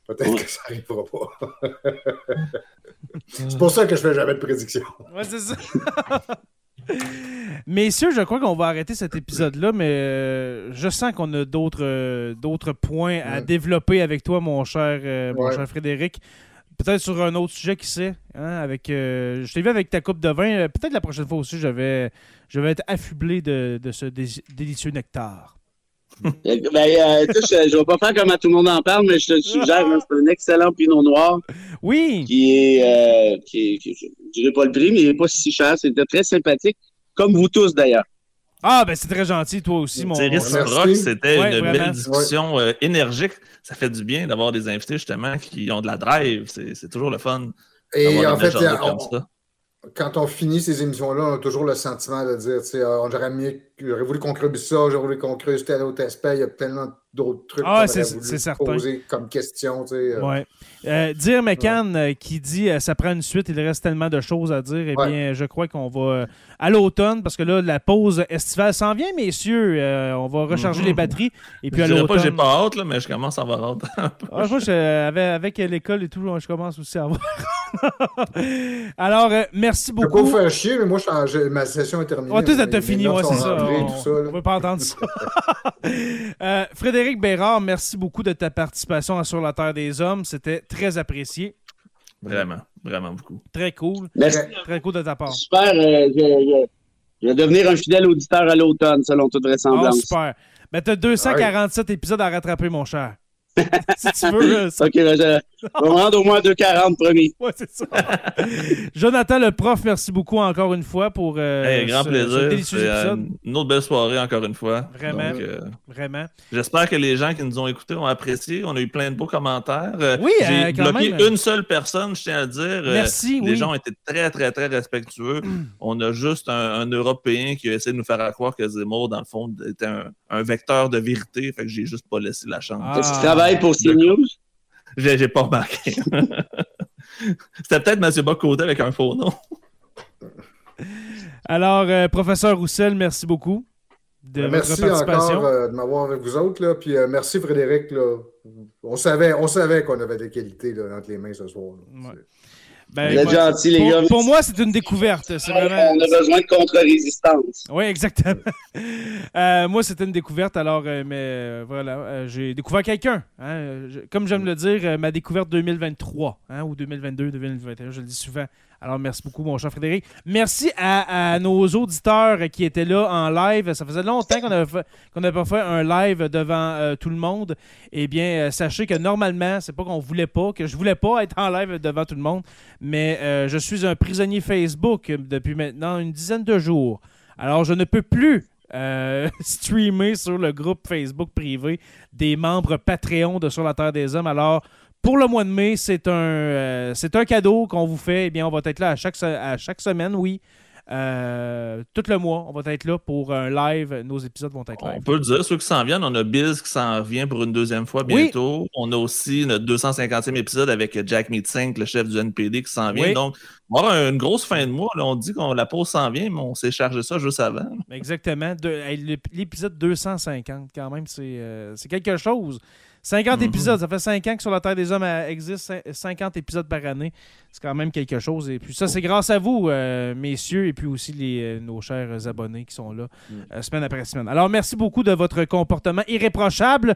peut-être Ouais. que ça n'arrivera pas. C'est pour ça que je fais jamais de prédictions. Ouais, c'est ça. Messieurs, je crois qu'on va arrêter cet épisode-là, mais euh, je sens qu'on a d'autres euh, d'autres points à Ouais. développer avec toi, mon cher, euh, mon Ouais. cher Frédéric. Peut-être sur un autre sujet, qui sait. hein, avec, euh, je t'ai vu avec ta coupe de vin. Peut-être la prochaine fois aussi, je vais, je vais être affublé de, de ce dé- délicieux nectar. Ben, euh, tu sais, je, je vais pas faire comme à tout le monde en parle, mais je te le suggère, hein, c'est un excellent pinot noir Oui! qui est, euh, qui est- qui- je dirais pas le prix, mais il n'est pas si cher. C'était très sympathique, comme vous tous d'ailleurs. Ah, ben c'est très gentil, toi aussi, mon réciproque, c'était Ouais, une vraiment. belle discussion euh, énergique. Ça fait du bien d'avoir des invités justement qui ont de la drive. C'est c'est toujours le fun. Et d'avoir en des fait, on- comme ça. Quand on finit ces émissions-là, on a toujours le sentiment de dire, tu sais, euh, j'aurais mieux, j'aurais voulu qu'on ça, j'aurais voulu qu'on creuse tel autre aspect, il y a tellement d'autres trucs Ah, qu'on voulu certain. poser comme question, tu sais. euh. Ouais. Euh, dire McCann euh, qui dit ça prend une suite, il reste tellement de choses à dire. Eh Ouais. bien, je crois qu'on va à l'automne, parce que là, la pause estivale s'en vient, messieurs. Euh, on va recharger Mhm. les batteries. Et puis Je à dirais pas que j'ai l'automne. pas hâte, là, mais je commence à avoir hâte. Ah, je je- avec, avec l'école et tout, je commence aussi à avoir. Alors, euh, merci Je peux pas beaucoup. vous faire chier, mais moi, je ma session est terminée. Ouais, toi, Mes- t'as mes fini, ouais, c'est ça. rentrées, On, tout ça, on veut pas entendre ça. Euh, Frédéric Bérard, merci beaucoup de ta participation à Sur la Terre des Hommes. C'était très apprécié. Vraiment, vraiment beaucoup. Très cool. Merci. Très cool de ta part. Super. euh, je, vais devenir un fidèle auditeur à l'automne, selon toute vraisemblance. super. Ben, t'as 247 épisodes à rattraper, mon cher. si tu veux. euh, ça- OK, ben, rendre au moins à 2,40 promis. Ouais, c'est ça. Jonathan, le prof, merci beaucoup encore une fois pour euh, Hey, grand ce- ce plaisir. euh, épisode. une autre belle soirée encore une fois. Vraiment. Donc, euh, Vraiment. J'espère que les gens qui nous ont écoutés ont apprécié. On a eu plein de beaux commentaires. Euh, Oui, J'ai euh, quand bloqué même. une seule personne, je tiens à dire. Merci, Les oui. gens ont été très, très, très respectueux. On a juste un, un Européen qui a essayé de nous faire croire que Zemmour, dans le fond, était un, un vecteur de vérité. Fait que j'ai juste pas laissé la chance. Ah. Est-ce que tu travailles pour. CNews? J'ai j'ai pas remarqué. C'était peut-être M. Bocoté avec un faux nom. Alors, euh, professeur Roussel, merci beaucoup de votre Merci participation. encore euh, de m'avoir avec vous autres. Là. Puis euh, merci Frédéric. Là. On savait, on savait qu'on avait des qualités là, entre les mains ce soir. là. Ouais. Ben, Vous êtes moi, gentils, les pour, gars. pour moi, c'est une découverte. Vraiment. On a besoin de contre-résistance. Oui, exactement. Euh, moi, c'était une découverte, alors, euh, mais euh, voilà, j'ai découvert quelqu'un. hein. Comme j'aime le dire, ma découverte 2023, hein, ou 2022, 2021, je le dis souvent. Alors, merci beaucoup, mon cher Frédéric. Merci à, nos auditeurs qui étaient là en live. Ça faisait longtemps qu'on n'avait pas fait un live devant euh, tout le monde. Eh bien, euh, sachez que normalement, c'est pas qu'on voulait pas, que je voulais pas être en live devant tout le monde, mais euh, je suis un prisonnier Facebook depuis maintenant une dizaine de jours. Alors, je ne peux plus streamer sur le groupe Facebook privé des membres Patreon de Sur la Terre des Hommes. Alors, pour le mois de mai, c'est un, euh, c'est un cadeau qu'on vous fait. Eh bien, on va être là à chaque, à chaque semaine, oui. Euh, tout le mois, on va être là pour un live. Nos épisodes vont être On live. peut le dire, ceux qui s'en viennent, on a Biz qui s'en vient pour une deuxième fois Oui. bientôt. On a aussi notre 250e épisode avec Jack Meetsink, le chef du NPD, qui s'en vient. Oui. Donc, on va avoir une grosse fin de mois. là. On dit qu'on la pause s'en vient, mais on s'est chargé ça juste avant. Exactement. De- L'épisode 250, quand même, c'est euh, c'est quelque chose. 50 Mhm. épisodes, ça fait 5 ans que Sur la Terre des Hommes existe, cin- 50 épisodes par année. C'est quand même quelque chose. Et puis ça, c'est grâce à vous, euh, messieurs, et puis aussi les, euh, nos chers abonnés qui sont là euh, semaine après semaine. Alors, merci beaucoup de votre comportement irréprochable.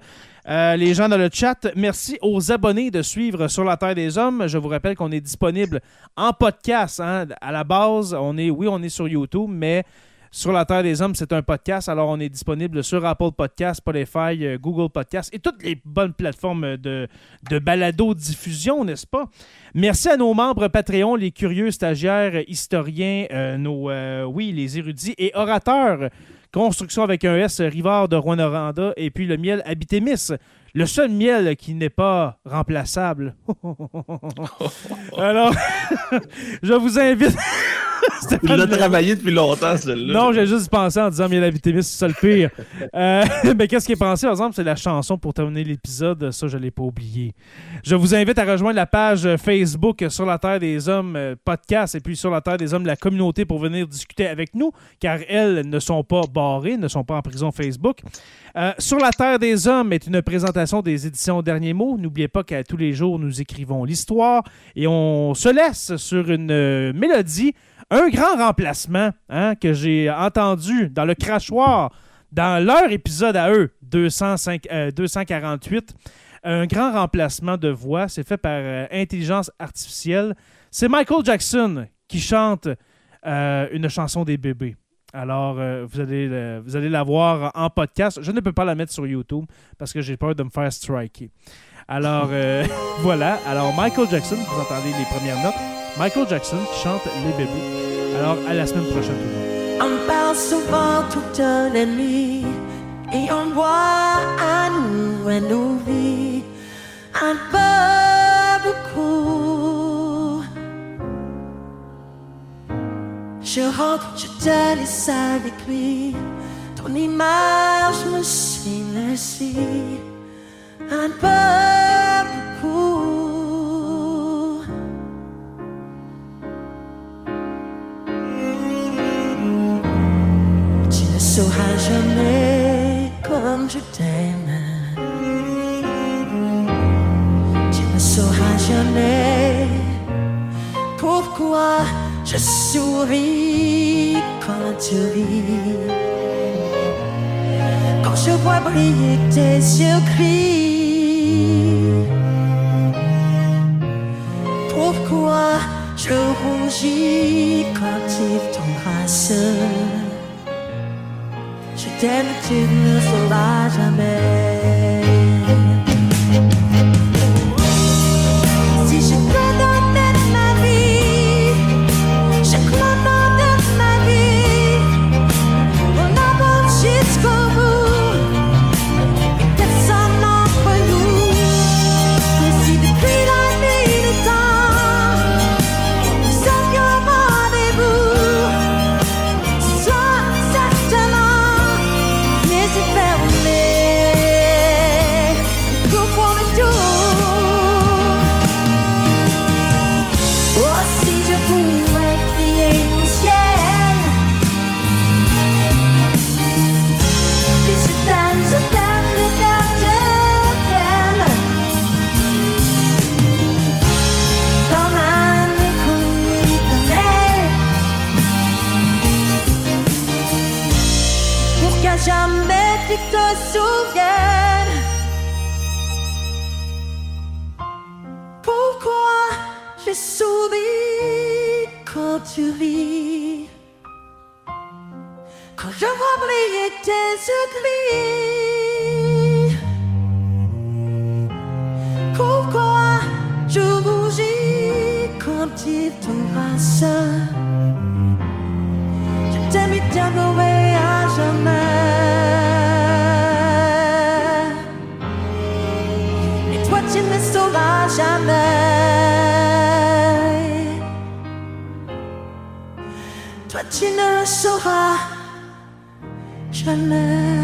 Euh, les gens dans le chat, merci aux abonnés de suivre Sur la Terre des Hommes. Je vous rappelle qu'on est disponible en podcast. hein. À la base, on est, oui, on est sur YouTube, mais sur la Terre des Hommes, c'est un podcast. Alors, on est disponible sur Apple Podcast, Spotify, euh, Google Podcast et toutes les bonnes plateformes de, de balado-diffusion, n'est-ce pas? Merci à nos membres Patreon, les curieux stagiaires, historiens, euh, nos, euh, oui, les érudits et orateurs. Construction avec un S, Rivard de Rouen-Noranda et puis le miel Habitémis. Le seul miel qui n'est pas remplaçable. Alors, je vous invite. Il l'a travaillé depuis longtemps, celle-là. Non, j'ai juste pensé en disant, mais la vitamine, c'est ça le pire. Euh, mais qu'est-ce qui est pensé, par exemple, c'est la chanson pour terminer l'épisode. Ça, je ne l'ai pas oublié. Je vous invite à rejoindre la page Facebook Sur la Terre des Hommes euh, podcast et puis Sur la Terre des Hommes, la communauté, pour venir discuter avec nous, car elles ne sont pas barrées, ne sont pas en prison Facebook. Euh, Sur la Terre des Hommes est une présentation des éditions Derniers Mots. N'oubliez pas qu'à tous les jours, nous écrivons l'histoire et on se laisse sur une mélodie, un grand remplacement hein, que j'ai entendu dans le crachoir dans leur épisode à eux, 205, euh, 248. Un grand remplacement de voix, c'est fait par euh, intelligence artificielle. C'est Michael Jackson qui chante euh, une chanson des bébés. Alors, vous, allez, le- vous allez la voir en podcast. Je ne peux pas la mettre sur YouTube parce que j'ai peur de me faire striker. Alors, voilà. Alors, Michael Jackson, vous entendez les premières notes. Michael Jackson qui chante Les bébés. Alors, à la semaine prochaine, tout le monde. On parle souvent toute la nuit et on voit à nous et nos vies un peu beaucoup. Je rentre, je te laisse avec lui. Ton image me suit laissée un peu beaucoup. Sauras jamais comme je t'aime. Tu ne sauras jamais pourquoi je souris quand tu ris. Quand je vois briller tes yeux gris. Pourquoi je rougis quand il t'embrasse? Je t'aime, tu ne le sauras jamais. Pourquoi je souris quand tu ris? Quand je vois briller tes yeux Pourquoi je rougis quand il t'embrasse Je t'aime et t'aimerai à jamais Toi tu ne sauras jamais.